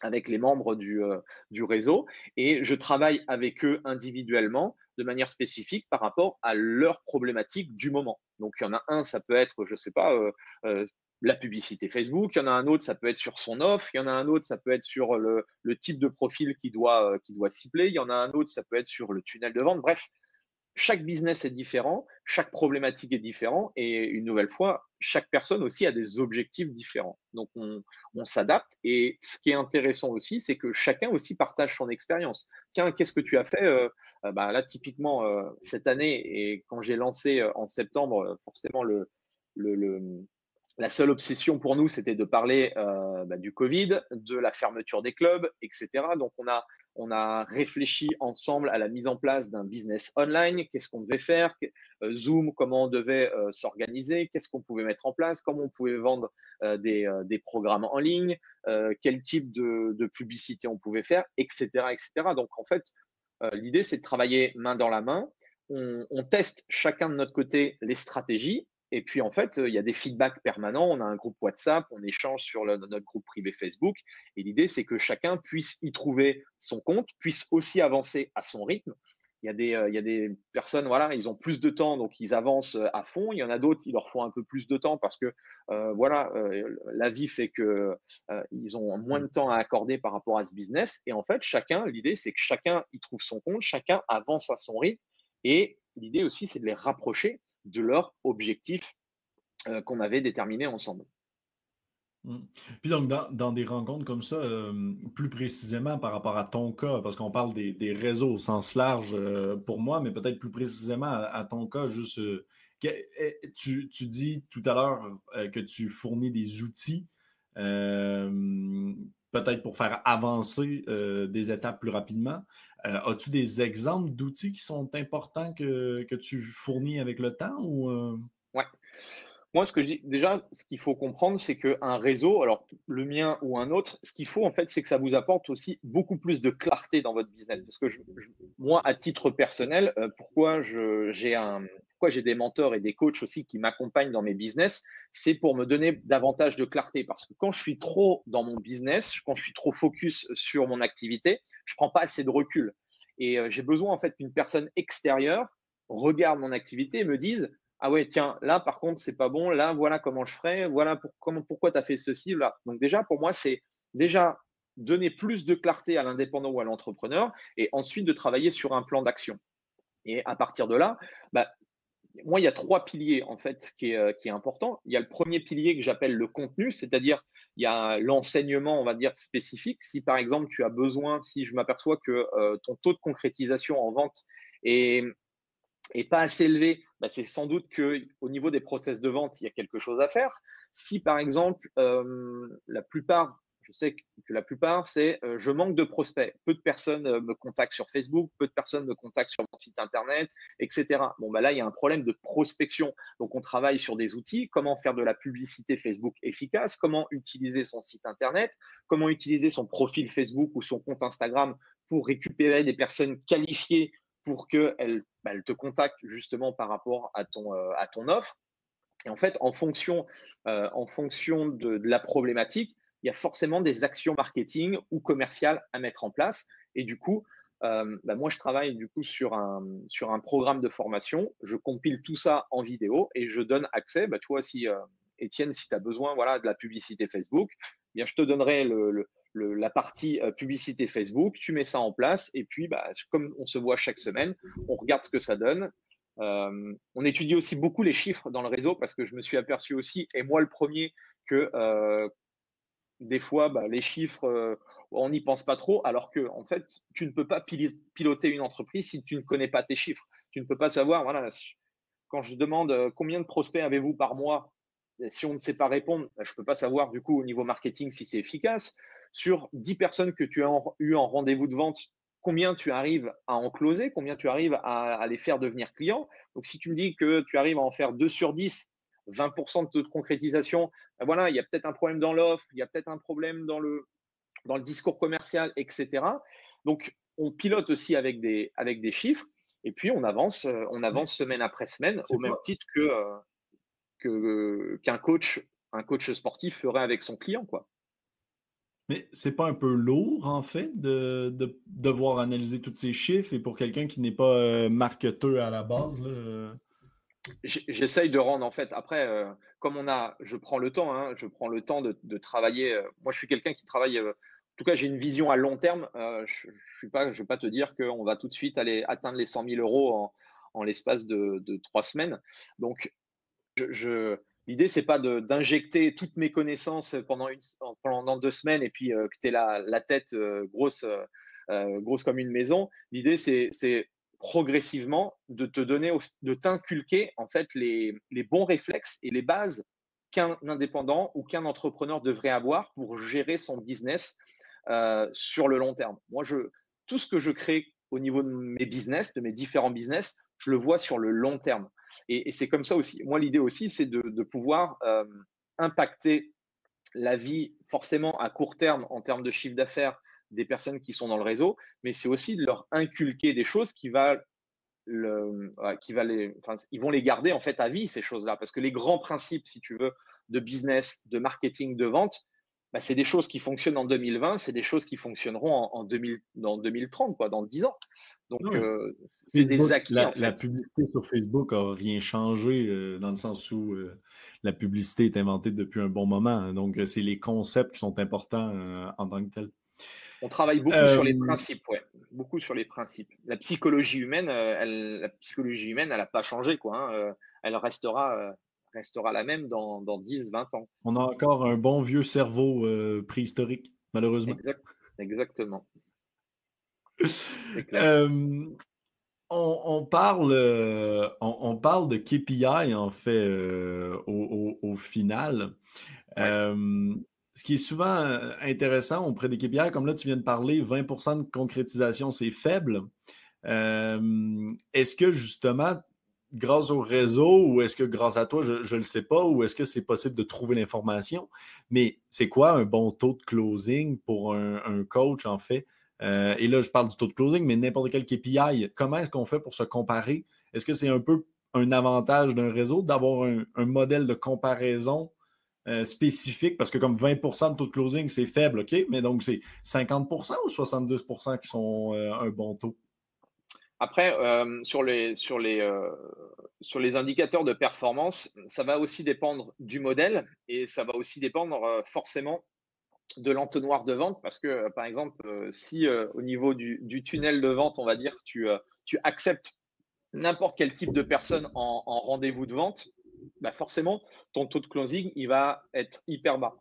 avec les membres du, euh, du, réseau et je travaille avec eux individuellement de manière spécifique par rapport à leurs problématiques du moment. Donc, il y en a un, ça peut être, je ne sais pas, la publicité Facebook, il y en a un autre, ça peut être sur son offre, il y en a un autre, ça peut être sur le, le type de profil qui doit, qui doit cibler, il y en a un autre, ça peut être sur le tunnel de vente. Bref, chaque business est différent, chaque problématique est différente et une nouvelle fois, chaque personne aussi a des objectifs différents. Donc on, s'adapte et ce qui est intéressant aussi, c'est que chacun aussi partage son expérience. Tiens, qu'est-ce que tu as fait euh, euh, bah, Là, typiquement, euh, cette année et quand j'ai lancé en septembre, forcément le, le, la seule obsession pour nous, c'était de parler bah, du Covid, de la fermeture des clubs, etc. Donc on a réfléchi ensemble à la mise en place d'un business online, qu'est-ce qu'on devait faire, euh, Zoom, comment on devait euh, s'organiser, qu'est-ce qu'on pouvait mettre en place, comment on pouvait vendre euh, des, programmes en ligne, quel type de, publicité on pouvait faire, etc. etc. Donc en fait, l'idée, c'est de travailler main dans la main. on teste chacun de notre côté les stratégies et puis, en fait, il y a des feedbacks permanents. On a un groupe WhatsApp, on échange sur notre groupe privé Facebook. Et l'idée, c'est que chacun puisse y trouver son compte, puisse aussi avancer à son rythme. il y, a des, il y a des personnes, voilà, ils ont plus de temps, donc ils avancent à fond. Il y en a d'autres, il leur faut un peu plus de temps parce que, voilà, la vie fait que ils ont moins de temps à accorder par rapport à ce business. Et en fait, chacun, l'idée, c'est que chacun y trouve son compte, chacun avance à son rythme. Et l'idée aussi, c'est de les rapprocher de leur objectif qu'on avait déterminé ensemble. Mmh. Puis donc, dans, des rencontres comme ça, plus précisément par rapport à ton cas, parce qu'on parle des, réseaux au sens large pour moi, mais peut-être plus précisément à, ton cas, juste, eh, tu, dis tout à l'heure que tu fournis des outils, peut-être pour faire avancer des étapes plus rapidement. As-tu des exemples d'outils qui sont importants que, que, tu fournis avec le temps? Ou, Ouais. Moi, ce que je déjà, ce qu'il faut comprendre, c'est qu'un réseau, alors le mien ou un autre, ce qu'il faut en fait, c'est que ça vous apporte aussi beaucoup plus de clarté dans votre business. Parce que moi, à titre personnel, euh, pourquoi j'ai un, pourquoi j'ai des mentors et des coachs aussi qui m'accompagnent dans mes business, c'est pour me donner davantage de clarté. Parce que quand je suis trop dans mon business, quand je suis trop focus sur mon activité, je prends pas assez de recul. Et euh, j'ai besoin en fait qu'une personne extérieure regarde mon activité et me dise ah ouais, tiens, là par contre, c'est pas bon, là voilà comment je ferais, voilà pour, comment, pourquoi tu as fait ceci, là. Donc déjà, pour moi, c'est déjà donner plus de clarté à l'indépendant ou à l'entrepreneur et ensuite de travailler sur un plan d'action. Et à partir de là, bah, moi, il y a trois piliers en fait qui est, euh, qui important. Il y a le premier pilier que j'appelle le contenu, c'est-à-dire il y a l'enseignement, on va dire, spécifique. Si par exemple tu as besoin, si je m'aperçois que euh, ton taux de concrétisation en vente est, pas assez élevé, bah, c'est sans doute qu'au niveau des process de vente, il y a quelque chose à faire. Si par exemple, euh, la plupart, je sais que la plupart, c'est euh, je manque de prospects. Peu de personnes euh, me contactent sur Facebook, peu de personnes me contactent sur mon site internet, etc. Bon, bah là, il y a un problème de prospection. Donc, on travaille sur des outils, comment faire de la publicité Facebook efficace, comment utiliser son site internet, comment utiliser son profil Facebook ou son compte Instagram pour récupérer des personnes qualifiées pour qu'elle bah, elle te contacte justement par rapport à ton, euh, offre? Et en fait, en fonction, en fonction de, la problématique, il y a forcément des actions marketing ou commerciales à mettre en place. Et du coup, euh, bah, moi, je travaille du coup sur un, sur un programme de formation. Je compile tout ça en vidéo et je donne accès. Bah, tu vois, si Étienne, si tu as besoin voilà, de la publicité Facebook, eh bien, je te donnerai le, la partie euh, publicité Facebook, tu mets ça en place et puis bah, comme on se voit chaque semaine, on regarde ce que ça donne. Euh, on étudie aussi beaucoup les chiffres dans le réseau parce que je me suis aperçu aussi, et moi le premier, que euh, des fois bah, les chiffres, on n'y pense pas trop, alors que en fait, tu ne peux pas piloter une entreprise si tu ne connais pas tes chiffres. Tu ne peux pas savoir, voilà, quand je demande combien de prospects avez-vous par mois, si on ne sait pas répondre, bah, je ne peux pas savoir du coup au niveau marketing si c'est efficace sur 10 personnes que tu as eu en rendez-vous de vente, combien tu arrives à en closer, combien tu arrives à, les faire devenir clients? Donc, si tu me dis que tu arrives à en faire 2 sur 10, 20% de taux de concrétisation, ben voilà, il y a peut-être un problème dans l'offre, il y a peut-être un problème dans le, dans le discours commercial, etc. Donc, on pilote aussi avec des, avec des chiffres et puis on avance, on avance semaine après semaine au même titre que, que, qu'un coach, un coach sportif ferait avec son client, quoi. Mais c'est pas un peu lourd, en fait, de, devoir analyser tous ces chiffres et pour quelqu'un qui n'est pas euh, marketeur à la base? Euh? J'essaye de rendre, en fait, après, euh, comme on a, je prends le temps, hein, je prends le temps de, travailler. moi, je suis quelqu'un qui travaille, en tout cas, j'ai une vision à long terme. je ne je vais pas te dire qu'on va tout de suite aller atteindre les 100 000 euros en, l'espace de, trois semaines. Donc, je L'idée, c'est pas d'injecter toutes mes connaissances pendant, deux semaines et puis euh, que tu aies la, tête euh, euh, grosse comme une maison. L'idée, c'est progressivement de te donner, de t'inculquer en fait les, bons réflexes et les bases qu'un indépendant ou qu'un entrepreneur devrait avoir pour gérer son business sur le long terme. Moi, je, tout ce que je crée au niveau de mes business, de mes différents business, je le vois sur le long terme. Et, c'est comme ça aussi. Moi, l'idée aussi, c'est de, pouvoir euh, impacter la vie forcément à court terme en termes de chiffre d'affaires des personnes qui sont dans le réseau, mais c'est aussi de leur inculquer des choses qui va le, qui va les, enfin, ils vont les garder en fait à vie ces choses-là, parce que les grands principes, si tu veux, de business, de marketing, de vente, bah, c'est des choses qui fonctionnent en 2020, c'est des choses qui fonctionneront en, 2030, quoi, dans 10 ans. Donc, euh, c'est des acquis. La, publicité sur Facebook n'a rien changé euh, dans le sens où euh, la publicité est inventée depuis un bon moment. Hein. donc, c'est les concepts qui sont importants en tant que tels. On travaille beaucoup sur les principes, ouais. Beaucoup sur les principes. La psychologie humaine, elle, la psychologie humaine, elle n'a pas changé, quoi. Hein. Elle restera restera la même dans, dans 10, 20 ans. On a encore un bon vieux cerveau euh, préhistorique, malheureusement. exactement. Euh, on, parle, euh, on, parle de KPI, en fait, au, final. Ce qui est souvent intéressant auprès des KPI, comme là, tu viens de parler, 20% de concrétisation, c'est faible. Est-ce que justement, grâce au réseau ou est-ce que grâce à toi, je ne le sais pas, ou est-ce que c'est possible de trouver l'information? Mais c'est quoi un bon taux de closing pour un, coach, en fait? Euh, et là, je parle du taux de closing, mais n'importe quel KPI, comment est-ce qu'on fait pour se comparer? Est-ce que c'est un peu un avantage d'un réseau d'avoir un, modèle de comparaison euh, spécifique? Parce que comme 20% de taux de closing, c'est faible, OK? Mais donc, c'est 50% ou 70% qui sont euh, un bon taux? Après, euh, sur, les, sur, les, sur les indicateurs de performance, ça va aussi dépendre du modèle et ça va aussi dépendre forcément de l'entonnoir de vente parce que, par exemple, si au niveau du, tunnel de vente, on va dire, tu, tu acceptes n'importe quel type de personne en rendez-vous de vente, bah forcément, ton taux de closing, il va être hyper bas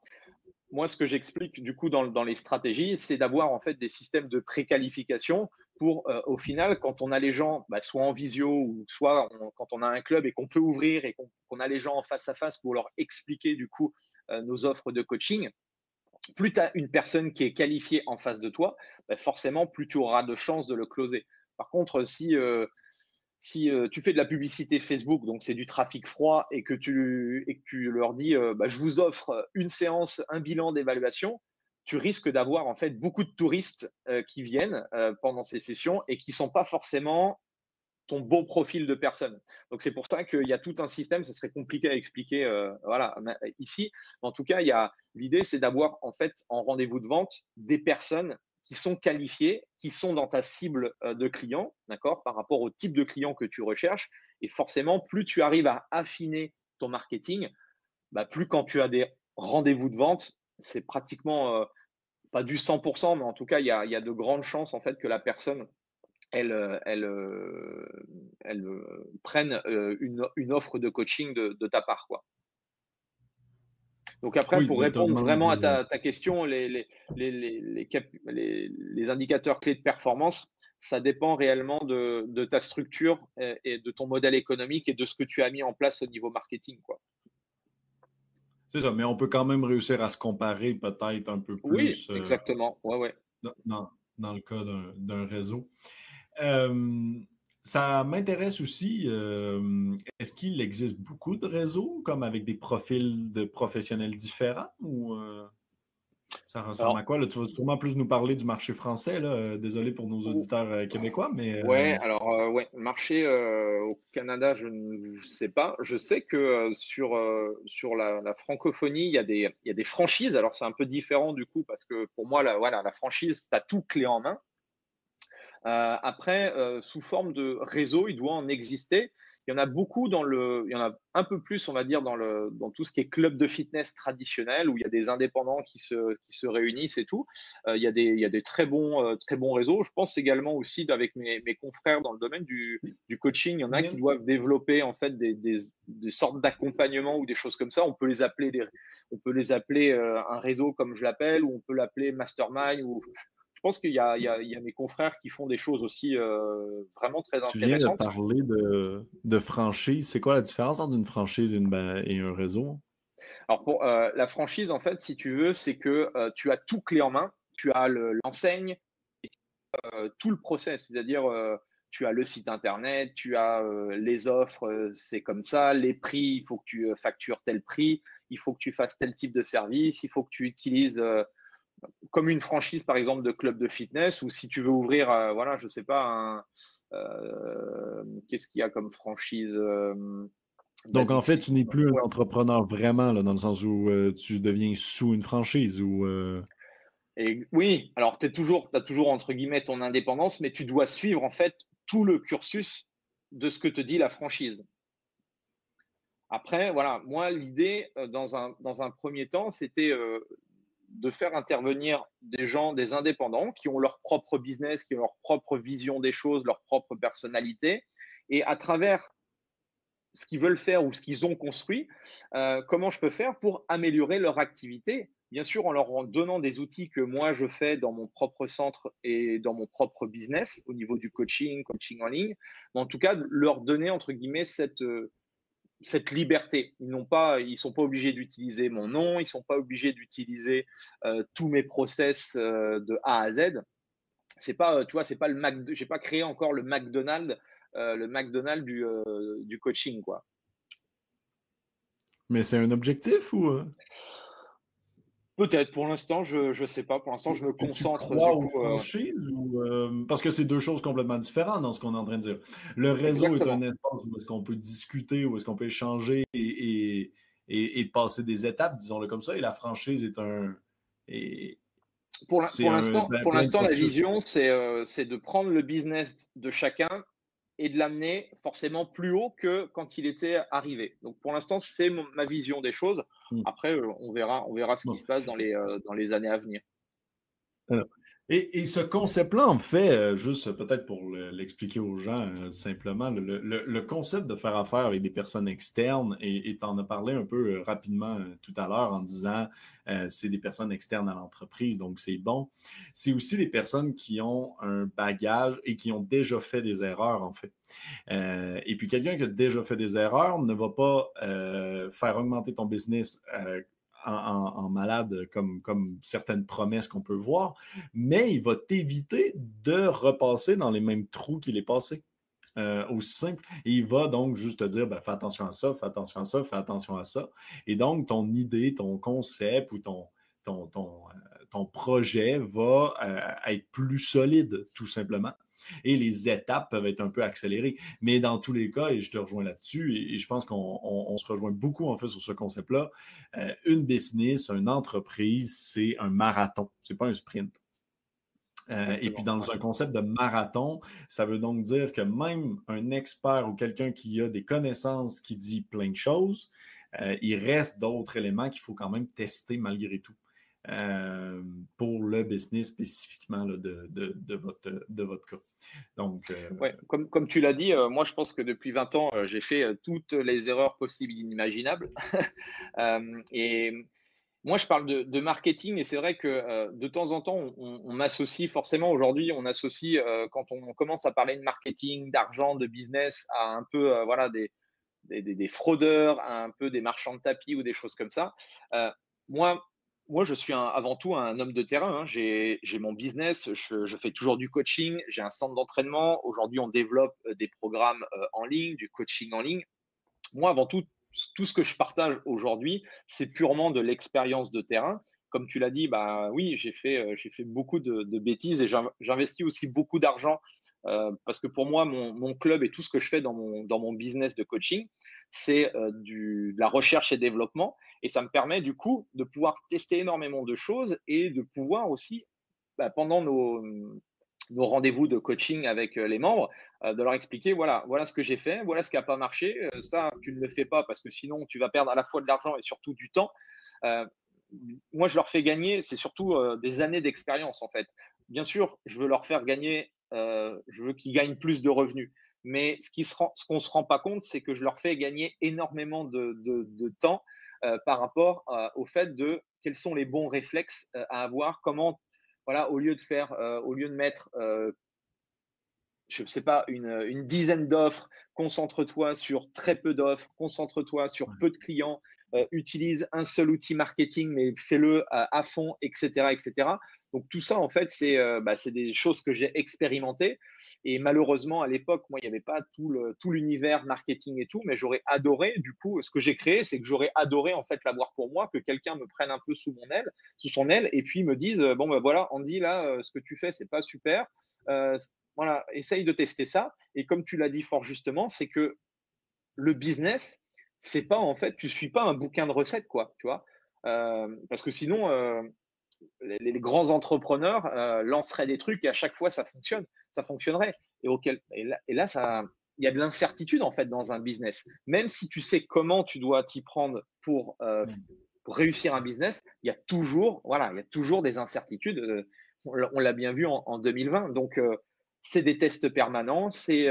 moi, ce que j'explique du coup dans, dans, les stratégies, c'est d'avoir en fait des systèmes de préqualification pour, euh, au final, quand on a les gens, bah, soit en visio ou soit quand on a un club et qu'on peut ouvrir et qu'on a les gens en face à face pour leur expliquer du coup euh, nos offres de coaching, plus tu as une personne qui est qualifiée en face de toi, bah, forcément, plus tu auras de chances de le closer. Par contre, si, euh, si tu fais de la publicité Facebook, donc c'est du trafic froid, et que tu, leur dis, bah, je vous offre une séance, un bilan d'évaluation, tu risques d'avoir en fait beaucoup de touristes euh, qui viennent euh, pendant ces sessions et qui sont pas forcément ton bon profil de personne. Donc c'est pour ça qu'il y a tout un système, ce serait compliqué à expliquer euh, voilà, ici. En tout cas, il y a l'idée, c'est d'avoir en fait en rendez-vous de vente des personnes qui sont qualifiées, qui sont dans ta cible de clients, d'accord, par rapport au type de client que tu recherches. Et forcément, plus tu arrives à affiner ton marketing, bah, plus quand tu as des rendez-vous de vente, c'est pratiquement euh, pas du 100%, mais en tout cas, il y a, de grandes chances en fait que la personne elle, euh, elle, euh, elle prenne une, offre de coaching de, ta part. Quoi. Donc après, pour répondre vraiment à ta, question, les, les, les, les, indicateurs clés de performance, ça dépend réellement de, de, ta structure et de ton modèle économique et de ce que tu as mis en place au niveau marketing. Quoi. C'est ça, mais on peut quand même réussir à se comparer peut-être un peu plus. Oui, euh, exactement. Ouais, ouais. Dans, dans, le cas d'un réseau. Euh, ça m'intéresse aussi, euh, est-ce qu'il existe beaucoup de réseaux, comme avec des profils de professionnels différents ou ça ressemble à quoi? Là, tu vas sûrement plus nous parler du marché français. Là. Euh, désolé pour nos auditeurs euh, québécois, mais. Euh, alors, ouais, marché au Canada, je ne sais pas. Je sais que sur, sur la, francophonie, il y, a des, il y a des franchises. Alors, c'est un peu différent du coup, parce que pour moi, la, voilà, la franchise, tu as tout clé en main. Après, sous forme de réseau, il doit en exister. Il y en a beaucoup dans le, il y en a un peu plus, on va dire, dans, le, dans tout ce qui est club de fitness traditionnel, où il y a des indépendants qui se, qui se réunissent et tout. Euh, il, y a des, il y a des très bons, euh, très bons réseaux. Je pense également aussi avec mes, mes confrères dans le domaine du, du coaching, il y en a qui doivent développer en fait des, des, des sortes d'accompagnement ou des choses comme ça. On peut les appeler, des, on peut les appeler euh, un réseau comme je l'appelle, ou on peut l'appeler mastermind ou pense qu'il y, a mes confrères qui font des choses aussi euh, vraiment très intéressantes. Tu viens de parler de, franchise. C'est quoi la différence entre une franchise et, un réseau? Alors, pour euh, la franchise, en fait, si tu veux, c'est que euh, tu as tout clé en main. Tu as l'enseigne, tout le process, c'est-à-dire tu as le site internet, tu as les offres, c'est comme ça, les prix, il faut que tu factures tel prix, il faut que tu fasses tel type de service, il faut que tu utilises comme une franchise par exemple de club de fitness ou si tu veux ouvrir euh, voilà je sais pas euh, qu'est-ce qu'il y a comme franchise euh, Donc, en fait, tu n'es plus un entrepreneur vraiment, là, dans le sens où tu deviens sous une franchise ou. Et oui, alors tu toujours, as toujours entre guillemets ton indépendance, mais tu dois suivre en fait tout le cursus de ce que te dit la franchise. Après, voilà, moi, l'idée euh, dans un, dans un premier temps, c'était euh, de faire intervenir des gens, des indépendants qui ont leur propre business, qui ont leur propre vision des choses, leur propre personnalité. Et à travers ce qu'ils veulent faire ou ce qu'ils ont construit, euh, comment je peux faire pour améliorer leur activité? Bien sûr en leur donnant des outils que moi je fais dans mon propre centre et dans mon propre business au niveau du coaching, coaching en ligne, mais en tout cas leur donner entre guillemets cette, euh, cette liberté. Ils n'ont pas, ils sont pas obligés d'utiliser mon nom, ils sont pas obligés d'utiliser euh, tous mes process euh, de A à Z. C'est pas, tu vois, c'est pas le Mac, j'ai pas créé encore le McDonald's, le McDonald's du, du coaching. Mais c'est un objectif ou Peut-être, pour l'instant, je ne sais pas. Pour l'instant, je me concentre. Tu crois euh, ou, euh, parce que c'est deux choses complètement différentes dans ce qu'on est en train de dire. Le réseau est un espace où est-ce qu'on peut discuter, où est-ce qu'on peut échanger et, et, et, passer des étapes, disons-le comme ça, et la franchise est un. Et, pour l'instant, pour l'instant, la vision, euh, c'est de prendre le business de chacun et de l'amener forcément plus haut que quand il était arrivé. Donc pour l'instant, c'est ma vision des choses. Hmm. Après, euh, on verra, on verra ce qui se passe dans les, euh, dans les années à venir. Et, ce concept-là, en fait, euh, juste peut-être pour l'expliquer aux gens simplement, le, concept de faire affaire avec des personnes externes, et tu en as parlé un peu rapidement tout à l'heure en disant c'est des personnes externes à l'entreprise, donc c'est bon. C'est aussi des personnes qui ont un bagage et qui ont déjà fait des erreurs, en fait. et puis quelqu'un qui a déjà fait des erreurs ne va pas faire augmenter ton business en, malade comme, certaines promesses qu'on peut voir, mais il va t'éviter de repasser dans les mêmes trous qu'il est passé. Euh, aussi simple. Il va donc juste te dire ben, fais attention à ça, fais attention à ça, fais attention à ça. Et donc, ton idée, ton concept ou ton, euh, projet va euh, être plus solide, tout simplement et les étapes peuvent être un peu accélérées. Mais dans tous les cas, et je te rejoins là-dessus, et, je pense qu'on se rejoint beaucoup en fait sur ce concept-là, euh, une business, une entreprise, c'est un marathon, c'est pas un sprint. Euh, et puis dans un concept de marathon, ça veut donc dire que même un expert ou quelqu'un qui a des connaissances qui dit plein de choses, euh, il reste d'autres éléments qu'il faut quand même tester malgré tout. Euh, pour le business spécifiquement de, votre, de votre cas. Donc, euh, comme, comme tu l'as dit, euh, moi je pense que depuis 20 ans, j'ai fait toutes les erreurs possibles et inimaginables. et moi je parle de, marketing et c'est vrai que de temps en temps, on, on associe forcément aujourd'hui, on associe quand on commence à parler de marketing, d'argent, de business à un peu voilà, des, des, des, fraudeurs, un peu des marchands de tapis ou des choses comme ça. moi, moi, je suis avant tout un homme de terrain. Hein. J'ai mon business, je, fais toujours du coaching, j'ai un centre d'entraînement. Aujourd'hui, on développe euh, des programmes euh, en ligne, du coaching en ligne. Moi, avant tout, tout ce que je partage aujourd'hui, c'est purement de l'expérience de terrain. Comme tu l'as dit, bah oui, j'ai fait, euh, j'ai fait beaucoup de, bêtises et j'investis aussi beaucoup d'argent parce que pour moi, mon, club et tout ce que je fais dans mon, business de coaching, c'est de la recherche et développement. Et ça me permet du coup de pouvoir tester énormément de choses et de pouvoir aussi, bah, pendant nos, rendez-vous de coaching avec euh, les membres, euh, de leur expliquer voilà, voilà ce que j'ai fait, voilà ce qui n'a pas marché. Euh, ça, tu ne le fais pas parce que sinon, tu vas perdre à la fois de l'argent et surtout du temps. moi, je leur fais gagner, c'est surtout des années d'expérience en fait. Bien sûr, je veux leur faire gagner, je veux qu'ils gagnent plus de revenus. Mais ce qu'on ne se rend pas compte, c'est que je leur fais gagner énormément de, de temps euh, par rapport euh, au fait de quels sont les bons réflexes euh, à avoir, comment, voilà, au lieu de faire, au lieu de mettre je ne sais pas, une, dizaine d'offres, concentre-toi sur très peu d'offres, concentre-toi sur peu de clients, utilise un seul outil marketing, mais fais-le à, fond, etc., etc. Donc tout ça, en fait, euh, bah, c'est des choses que j'ai expérimentées. Et malheureusement, à l'époque, moi, il n'y avait pas tout l'univers marketing et tout, mais j'aurais adoré, du coup, ce que j'ai créé, c'est que j'aurais adoré, en fait, l'avoir pour moi, que quelqu'un me prenne un peu sous mon aile, son aile, et puis me dise, bon, ben voilà, Andy, là, euh, ce que tu fais, c'est pas super. Euh, voilà, essaye de tester ça. Et comme tu l'as dit fort justement, c'est que le business, c'est pas en fait, tu suis pas un bouquin de recettes, quoi, tu. Euh, parce que sinon, euh, les, grands entrepreneurs euh, lanceraient des trucs et à chaque fois ça fonctionne, ça fonctionnerait. Et, auquel, et là, et là ça, il y a de l'incertitude en fait dans un business. Même si tu sais comment tu dois t'y prendre pour, pour réussir un business, il y a toujours, voilà, il y a toujours des incertitudes. on l'a bien vu en, en 2020. Donc, c'est des tests permanents, c'est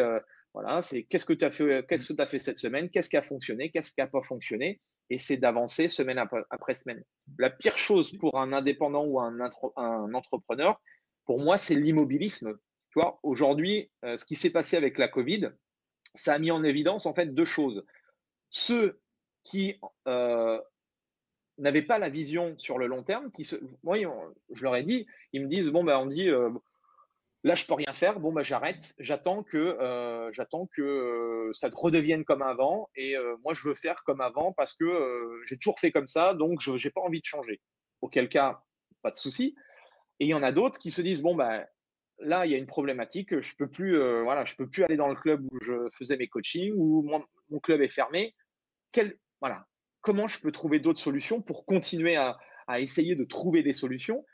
voilà, c'est qu'est-ce que tu as fait, qu'est-ce que tu as fait cette semaine, qu'est-ce qui a fonctionné, qu'est-ce qui n'a pas fonctionné, et c'est d'avancer semaine après, semaine. La pire chose pour un indépendant ou un, un entrepreneur, pour moi, c'est l'immobilisme. Tu vois, aujourd'hui, euh, ce qui s'est passé avec la Covid, ça a mis en évidence en fait deux choses. Ceux qui euh, n'avaient pas la vision sur le long terme, qui se, moi, je leur ai dit, ils me disent bon ben on dit euh, Là, je peux rien faire. Bon, bah, j'arrête. J'attends que, euh, j'attends que euh, ça redevienne comme avant. Et euh, moi, je veux faire comme avant parce que j'ai toujours fait comme ça, donc je n'ai pas envie de changer. Auquel cas, pas de souci. Et il y en a d'autres qui se disent bon, bah, là, il y a une problématique. Je peux plus, voilà, je peux plus aller dans le club où je faisais mes coachings ou mon, club est fermé. Quel, voilà, comment je peux trouver d'autres solutions pour continuer à, à essayer de trouver des solutions?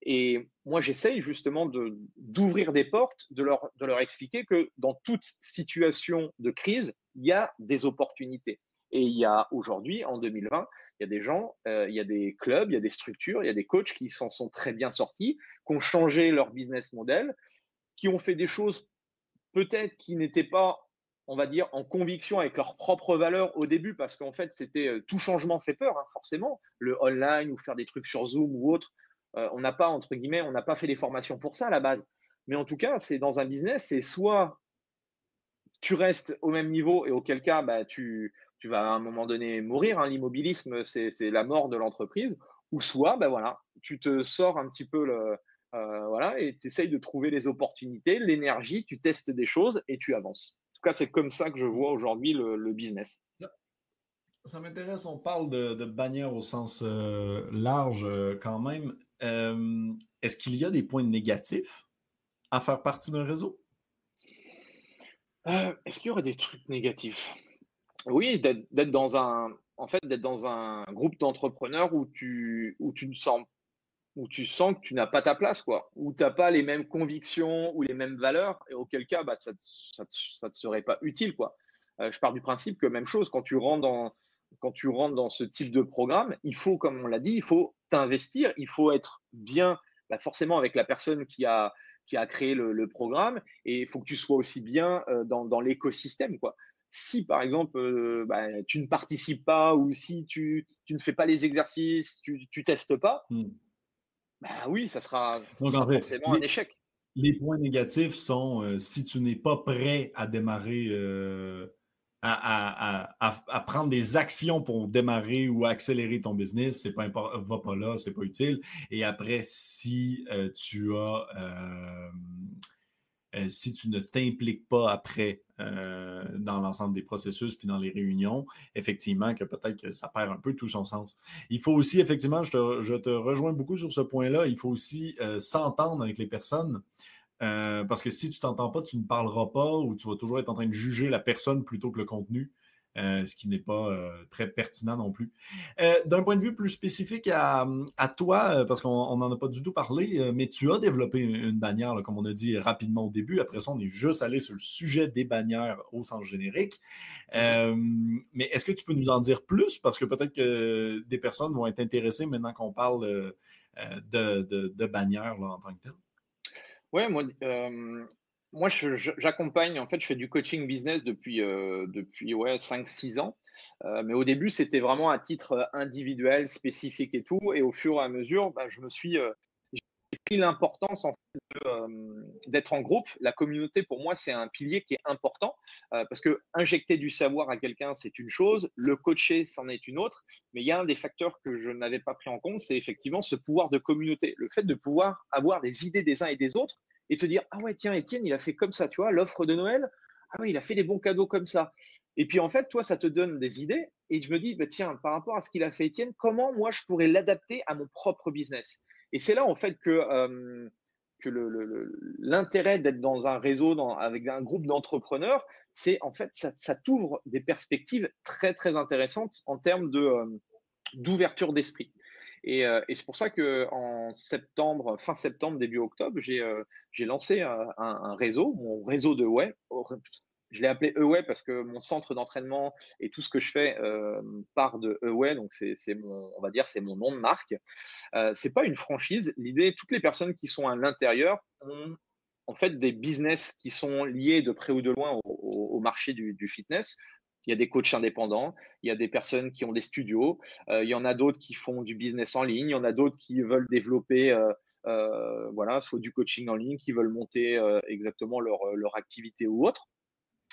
Et moi, j'essaye justement d'ouvrir des portes, de leur, expliquer que dans toute situation de crise, il y a des opportunités. Et il y a aujourd'hui, en 2020, il y a des gens, euh, il y a des clubs, il y a des structures, il y a des coachs qui s'en sont très bien sortis, qui ont changé leur business model, qui ont fait des choses peut-être qui n'étaient pas, on va dire, en conviction avec leurs propres valeurs au début, parce qu'en fait, c'était euh, tout changement fait peur, hein, forcément. Le online ou faire des trucs sur Zoom ou autre, euh, on n'a pas, entre guillemets, on n'a pas fait les formations pour ça à la base. Mais en tout cas, c'est dans un business, c'est soit tu restes au même niveau et auquel cas, bah, tu, vas à un moment donné mourir. Hein. L'immobilisme, c'est la mort de l'entreprise. Ou soit, bah, voilà, tu te sors un petit peu euh, voilà, et tu essayes de trouver les opportunités, l'énergie, tu testes des choses et tu avances. En tout cas, c'est comme ça que je vois aujourd'hui le, business. Ça, m'intéresse, on parle de, bannière au sens euh, large quand même. Est-ce qu'il y a des points négatifs à faire partie d'un réseau? Euh, est-ce qu'il y aurait des trucs négatifs? Oui, d'être dans un, en fait, d'être dans un groupe d'entrepreneurs où tu, où tu sens, où tu sens que tu n'as pas ta place, quoi, où tu n'as pas les mêmes convictions ou les mêmes valeurs, et auquel cas, bah, ça ne te, serait pas utile, quoi. Euh, je pars du principe que même chose, quand tu rentres dans, quand tu rentres dans ce type de programme, il faut, comme on l'a dit, il faut t'investir, il faut être bien bah, forcément avec la personne qui a, qui a créé le, programme et il faut que tu sois aussi bien euh, dans, dans l'écosystème. quoi. Si par exemple euh, bah, tu ne participes pas ou si tu, tu, ne fais pas les exercices, tu ne testes pas, bah oui, ça sera, forcément un échec. Les points négatifs sont euh, si tu n'es pas prêt à démarrer à, prendre des actions pour démarrer ou accélérer ton business, c'est pas va pas là, c'est pas utile. Et après, si euh, tu as euh, euh, si tu ne t'impliques pas après dans l'ensemble des processus puis dans les réunions, effectivement, que peut-être que ça perd un peu tout son sens. Il faut aussi, effectivement, je te, je te rejoins beaucoup sur ce point-là, il faut aussi s'entendre avec les personnes. Euh, parce que si tu t'entends pas, tu ne parleras pas ou tu vas toujours être en train de juger la personne plutôt que le contenu, euh, ce qui n'est pas euh, très pertinent non plus. D'un point de vue plus spécifique à, toi, parce qu'on n'en a pas du tout parlé, mais tu as développé une, bannière, comme on a dit rapidement au début. Après ça, on est juste allé sur le sujet des bannières au sens générique. mais est-ce que tu peux nous en dire plus? Parce que peut-être que des personnes vont être intéressées maintenant qu'on parle de, bannières en tant que tel. Ouais, moi, euh, moi j'accompagne, en fait, je fais du coaching business depuis, euh, depuis ouais, 5-6 ans. Euh, mais au début, c'était vraiment à titre individuel, spécifique et tout. Et au fur et à mesure, bah, je me suis, l'importance en d'être en groupe. La communauté, pour moi, c'est un pilier qui est important parce que injecter du savoir à quelqu'un, c'est une chose, le coacher, c'en est une autre. Mais il y a un des facteurs que je n'avais pas pris en compte, c'est effectivement ce pouvoir de communauté, le fait de pouvoir avoir des idées des uns et des autres et se dire ah ouais tiens Étienne il a fait comme ça tu vois l'offre de Noël ah ouais il a fait des bons cadeaux comme ça et puis en fait toi ça te donne des idées et je me dis bah, tiens par rapport à ce qu'il a fait Étienne comment moi je pourrais l'adapter à mon propre business? Et c'est là en fait que que l'intérêt d'être dans un réseau, avec un groupe d'entrepreneurs, c'est en fait, ça, t'ouvre des perspectives très, très intéressantes en termes d'ouverture d'esprit. Et, c'est pour ça que en septembre, fin septembre, début octobre, j'ai lancé un, réseau, mon réseau de web, je l'ai appelé Eway parce que mon centre d'entraînement et tout ce que je fais euh, part de Eway, donc c'est mon, on va dire, c'est mon nom de marque. Euh, c'est pas une franchise. L'idée, toutes les personnes qui sont à l'intérieur ont en fait des business qui sont liés de près ou de loin au, marché du, fitness. Il y a des coachs indépendants, il y a des personnes qui ont des studios, euh, il y en a d'autres qui font du business en ligne, il y en a d'autres qui veulent développer euh, voilà, soit du coaching en ligne, qui veulent monter exactement leur, leur activité ou autre.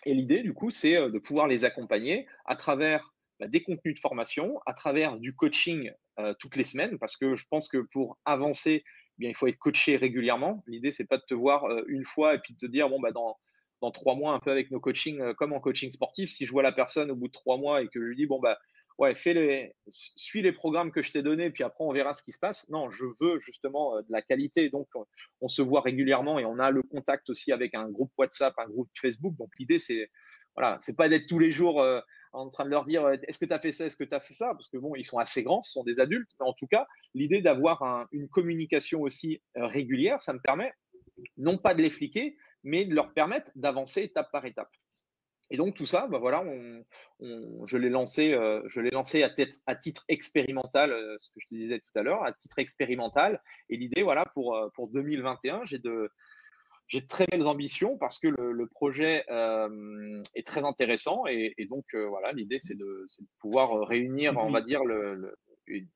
Et l'idée, du coup, c'est euh, de pouvoir les accompagner à travers bah, des contenus de formation, à travers du coaching euh, toutes les semaines, parce que je pense que pour avancer, eh bien, il faut être coaché régulièrement. L'idée, c'est pas de te voir euh, une fois et puis de te dire, bon, bah, dans, dans trois mois, un peu avec nos coachings, comme en coaching sportif, si je vois la personne au bout de trois mois et que je lui dis, bon, bah, ouais, fais les, suis les programmes que je t'ai donnés, puis après on verra ce qui se passe. Non, je veux justement euh, de la qualité. Donc, on se voit régulièrement et on a le contact aussi avec un groupe WhatsApp, un groupe Facebook. Donc, l'idée, c'est voilà, c'est pas d'être tous les jours euh, en train de leur dire euh, est-ce que tu as fait ça, est-ce que tu as fait ça, parce que bon, ils sont assez grands, ce sont des adultes, mais en tout cas, l'idée d'avoir une communication aussi régulière, ça me permet non pas de les fliquer, mais de leur permettre d'avancer étape par étape. Et donc tout ça, bah voilà, je l'ai lancé, euh, je l'ai lancé à, à, titre expérimental, euh, ce que je te disais tout à l'heure, à titre expérimental. Et l'idée, voilà, pour, euh, pour 2021, j'ai de, j'ai de très belles ambitions parce que le, projet est très intéressant. Et, donc voilà, l'idée, c'est de, de, pouvoir réunir, on va dire, le, une,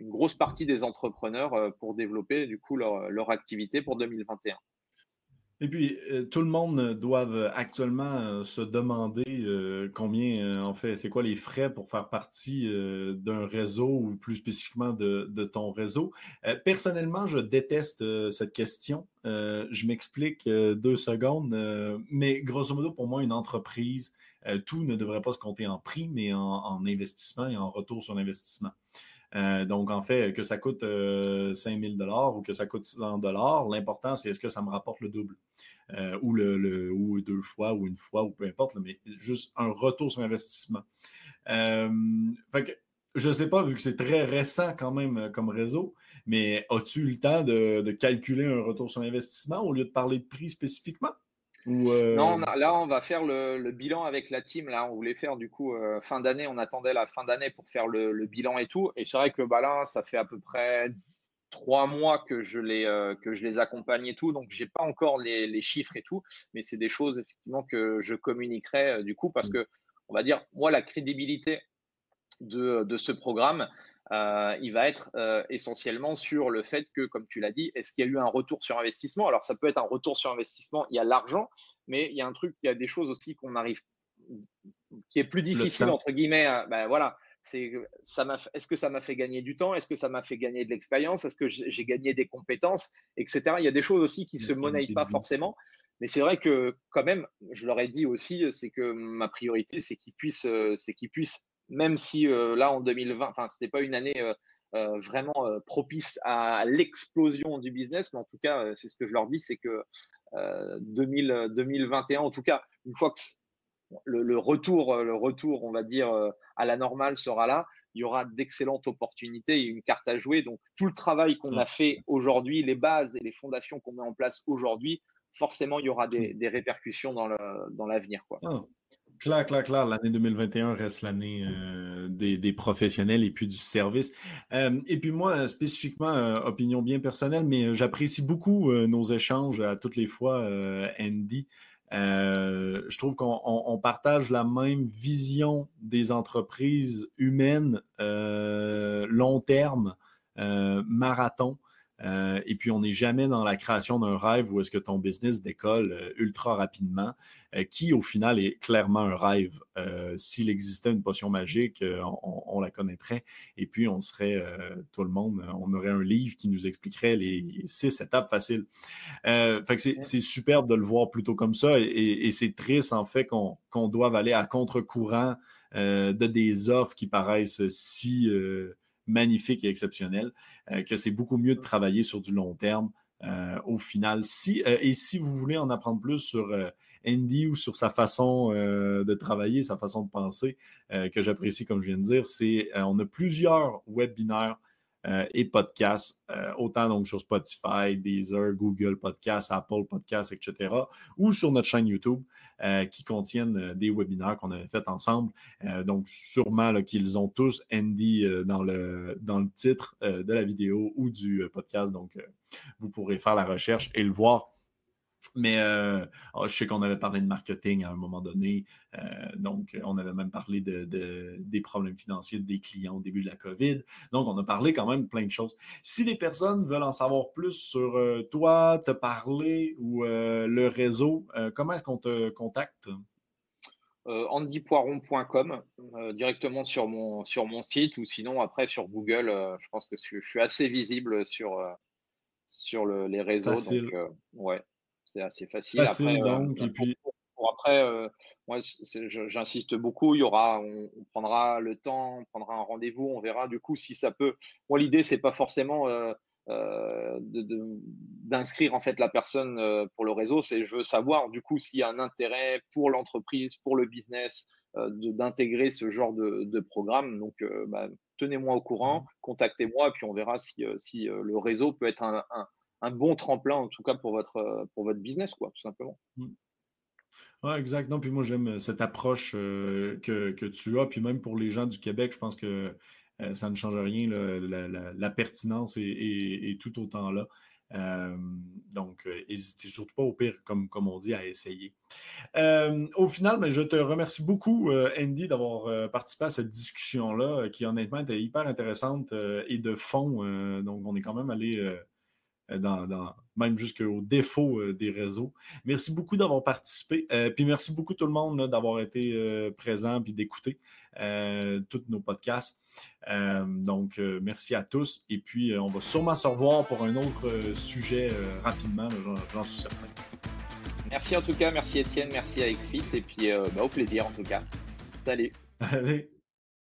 grosse partie des entrepreneurs pour développer du coup leur, leur activité pour 2021. Et puis, euh, tout le monde doit actuellement euh, se demander euh, combien, en fait, c'est quoi les frais pour faire partie d'un réseau ou plus spécifiquement de, ton réseau. personnellement, je déteste cette question. je m'explique deux secondes, mais grosso modo, pour moi, une entreprise, tout ne devrait pas se compter en prix, mais en, en investissement et en retour sur l'investissement. Euh, donc, en fait, que ça coûte 5000 euh, dollars ou que ça coûte 100 dollars, l'important, c'est est-ce que ça me rapporte le double? Euh, ou, le, ou deux fois ou une fois ou peu importe, mais juste un retour sur investissement. fait que, je ne sais pas, vu que c'est très récent quand même comme réseau, mais as-tu eu le temps de calculer un retour sur investissement au lieu de parler de prix spécifiquement? Euh, non, là, on va faire le, bilan avec la team. Là, on voulait faire du coup euh, fin d'année. On attendait la fin d'année pour faire le, bilan et tout. Et c'est vrai que bah, là, ça fait à peu près trois mois que je les, euh, que je les accompagne et tout. Donc, j'ai pas encore les, chiffres et tout. Mais c'est des choses effectivement que je communiquerai du coup parce mm. que, on va dire, moi, la crédibilité de, de ce programme, euh, il va être euh, essentiellement sur le fait que, comme tu l'as dit, est-ce qu'il y a eu un retour sur investissement? Alors, ça peut être un retour sur investissement, il y a l'argent, mais il y a un truc, il y a des choses aussi qu'on arrive, qui est plus difficile, entre guillemets. ben voilà, c'est ça m'a est-ce que ça m'a fait gagner du temps? Est-ce que ça m'a fait gagner de l'expérience? Est-ce que j'ai gagné des compétences? Etc il y a des choses aussi qui se monnaient pas forcément. Mais c'est vrai que quand même je leur ai dit aussi c'est que ma priorité c'est qu'ils puissent euh, c'est qu'ils puissent même si euh, là en 2020, enfin c'était pas une année euh, euh, vraiment propice à l'explosion du business, mais en tout cas c'est ce que je leur dis, c'est que 2021, en tout cas une fois que le, retour, le retour, on va dire à la normale sera là, il y aura d'excellentes opportunités et une carte à jouer. Donc tout le travail qu'on a fait aujourd'hui, les bases et les fondations qu'on met en place aujourd'hui, forcément il y aura des, répercussions dans l'avenir. Dans Claire, clair, clair. L'année 2021 reste l'année euh, des, professionnels et puis du service. Euh, et puis moi, spécifiquement, euh, opinion bien personnelle, mais j'apprécie beaucoup nos échanges à toutes les fois, Andy. je trouve qu'on partage la même vision des entreprises humaines, long terme, marathon. Euh, et puis, on n'est jamais dans la création d'un rêve où est-ce que ton business décolle euh, ultra rapidement, euh, qui au final est clairement un rêve. S'il existait une potion magique, on, la connaîtrait. Et puis, on serait, tout le monde, on aurait un livre qui nous expliquerait les six étapes faciles. c'est superbe de le voir plutôt comme ça. Et, c'est triste, en fait, qu'on doive aller à contre-courant de des offres qui paraissent si magnifique et exceptionnel, euh, que c'est beaucoup mieux de travailler sur du long terme au final. Si, et si vous voulez en apprendre plus sur Andy ou sur sa façon de travailler, sa façon de penser, que j'apprécie, comme je viens de dire, c'est on a plusieurs webinaires euh, et podcasts, euh, autant donc sur Spotify, Deezer, Google Podcasts, Apple Podcasts, etc., ou sur notre chaîne YouTube euh, qui contiennent des webinaires qu'on avait fait ensemble. donc, sûrement qu'ils ont tous Andy dans, le, dans le titre de la vidéo ou du podcast. Donc, vous pourrez faire la recherche et le voir mais euh, oh, je sais qu'on avait parlé de marketing à un moment donné. Euh, donc, on avait même parlé de, des problèmes financiers des clients au début de la COVID. Donc, on a parlé quand même de plein de choses. Si les personnes veulent en savoir plus sur euh, toi, te parler ou le réseau, comment est-ce qu'on te contacte? andypoiron.com directement sur mon, sur mon site ou sinon après sur Google. je pense que je, suis assez visible sur, sur les réseaux. Donc, ouais c'est assez facile. après, euh, donc, et puis... après euh, moi, j'insiste beaucoup. Il y aura, on, prendra le temps, on prendra un rendez-vous, on verra du coup si ça peut. Moi, l'idée, c'est pas forcément euh, d'inscrire en fait la personne pour le réseau. C'est je veux savoir du coup s'il y a un intérêt pour l'entreprise, pour le business, d'intégrer ce genre de, programme. Donc, bah, tenez-moi au courant, mmh. contactez-moi, puis on verra si, si le réseau peut être un, un bon tremplin, en tout cas, pour votre, euh, pour votre business, quoi, tout simplement. Mmh. Oui, exact. Non, puis moi, j'aime euh, cette approche euh, que, tu as. Puis même pour les gens du Québec, je pense que ça ne change rien. la, pertinence est, tout autant là. donc, n'hésitez surtout pas au pire, comme, comme on dit, à essayer. au final, ben, je te remercie beaucoup, Andy, d'avoir participé à cette discussion-là, qui honnêtement était hyper intéressante et de fond. donc, on est quand même allé euh, dans, même jusqu'au défaut euh, des réseaux. Merci beaucoup d'avoir participé. Euh, puis merci beaucoup tout le monde d'avoir été présent et d'écouter tous nos podcasts. donc, merci à tous. Et puis, on va sûrement se revoir pour un autre sujet rapidement, j'en suis certain. Merci en tout cas, merci Étienne, merci à XFIT et puis bah, au plaisir en tout cas. Salut. Allez.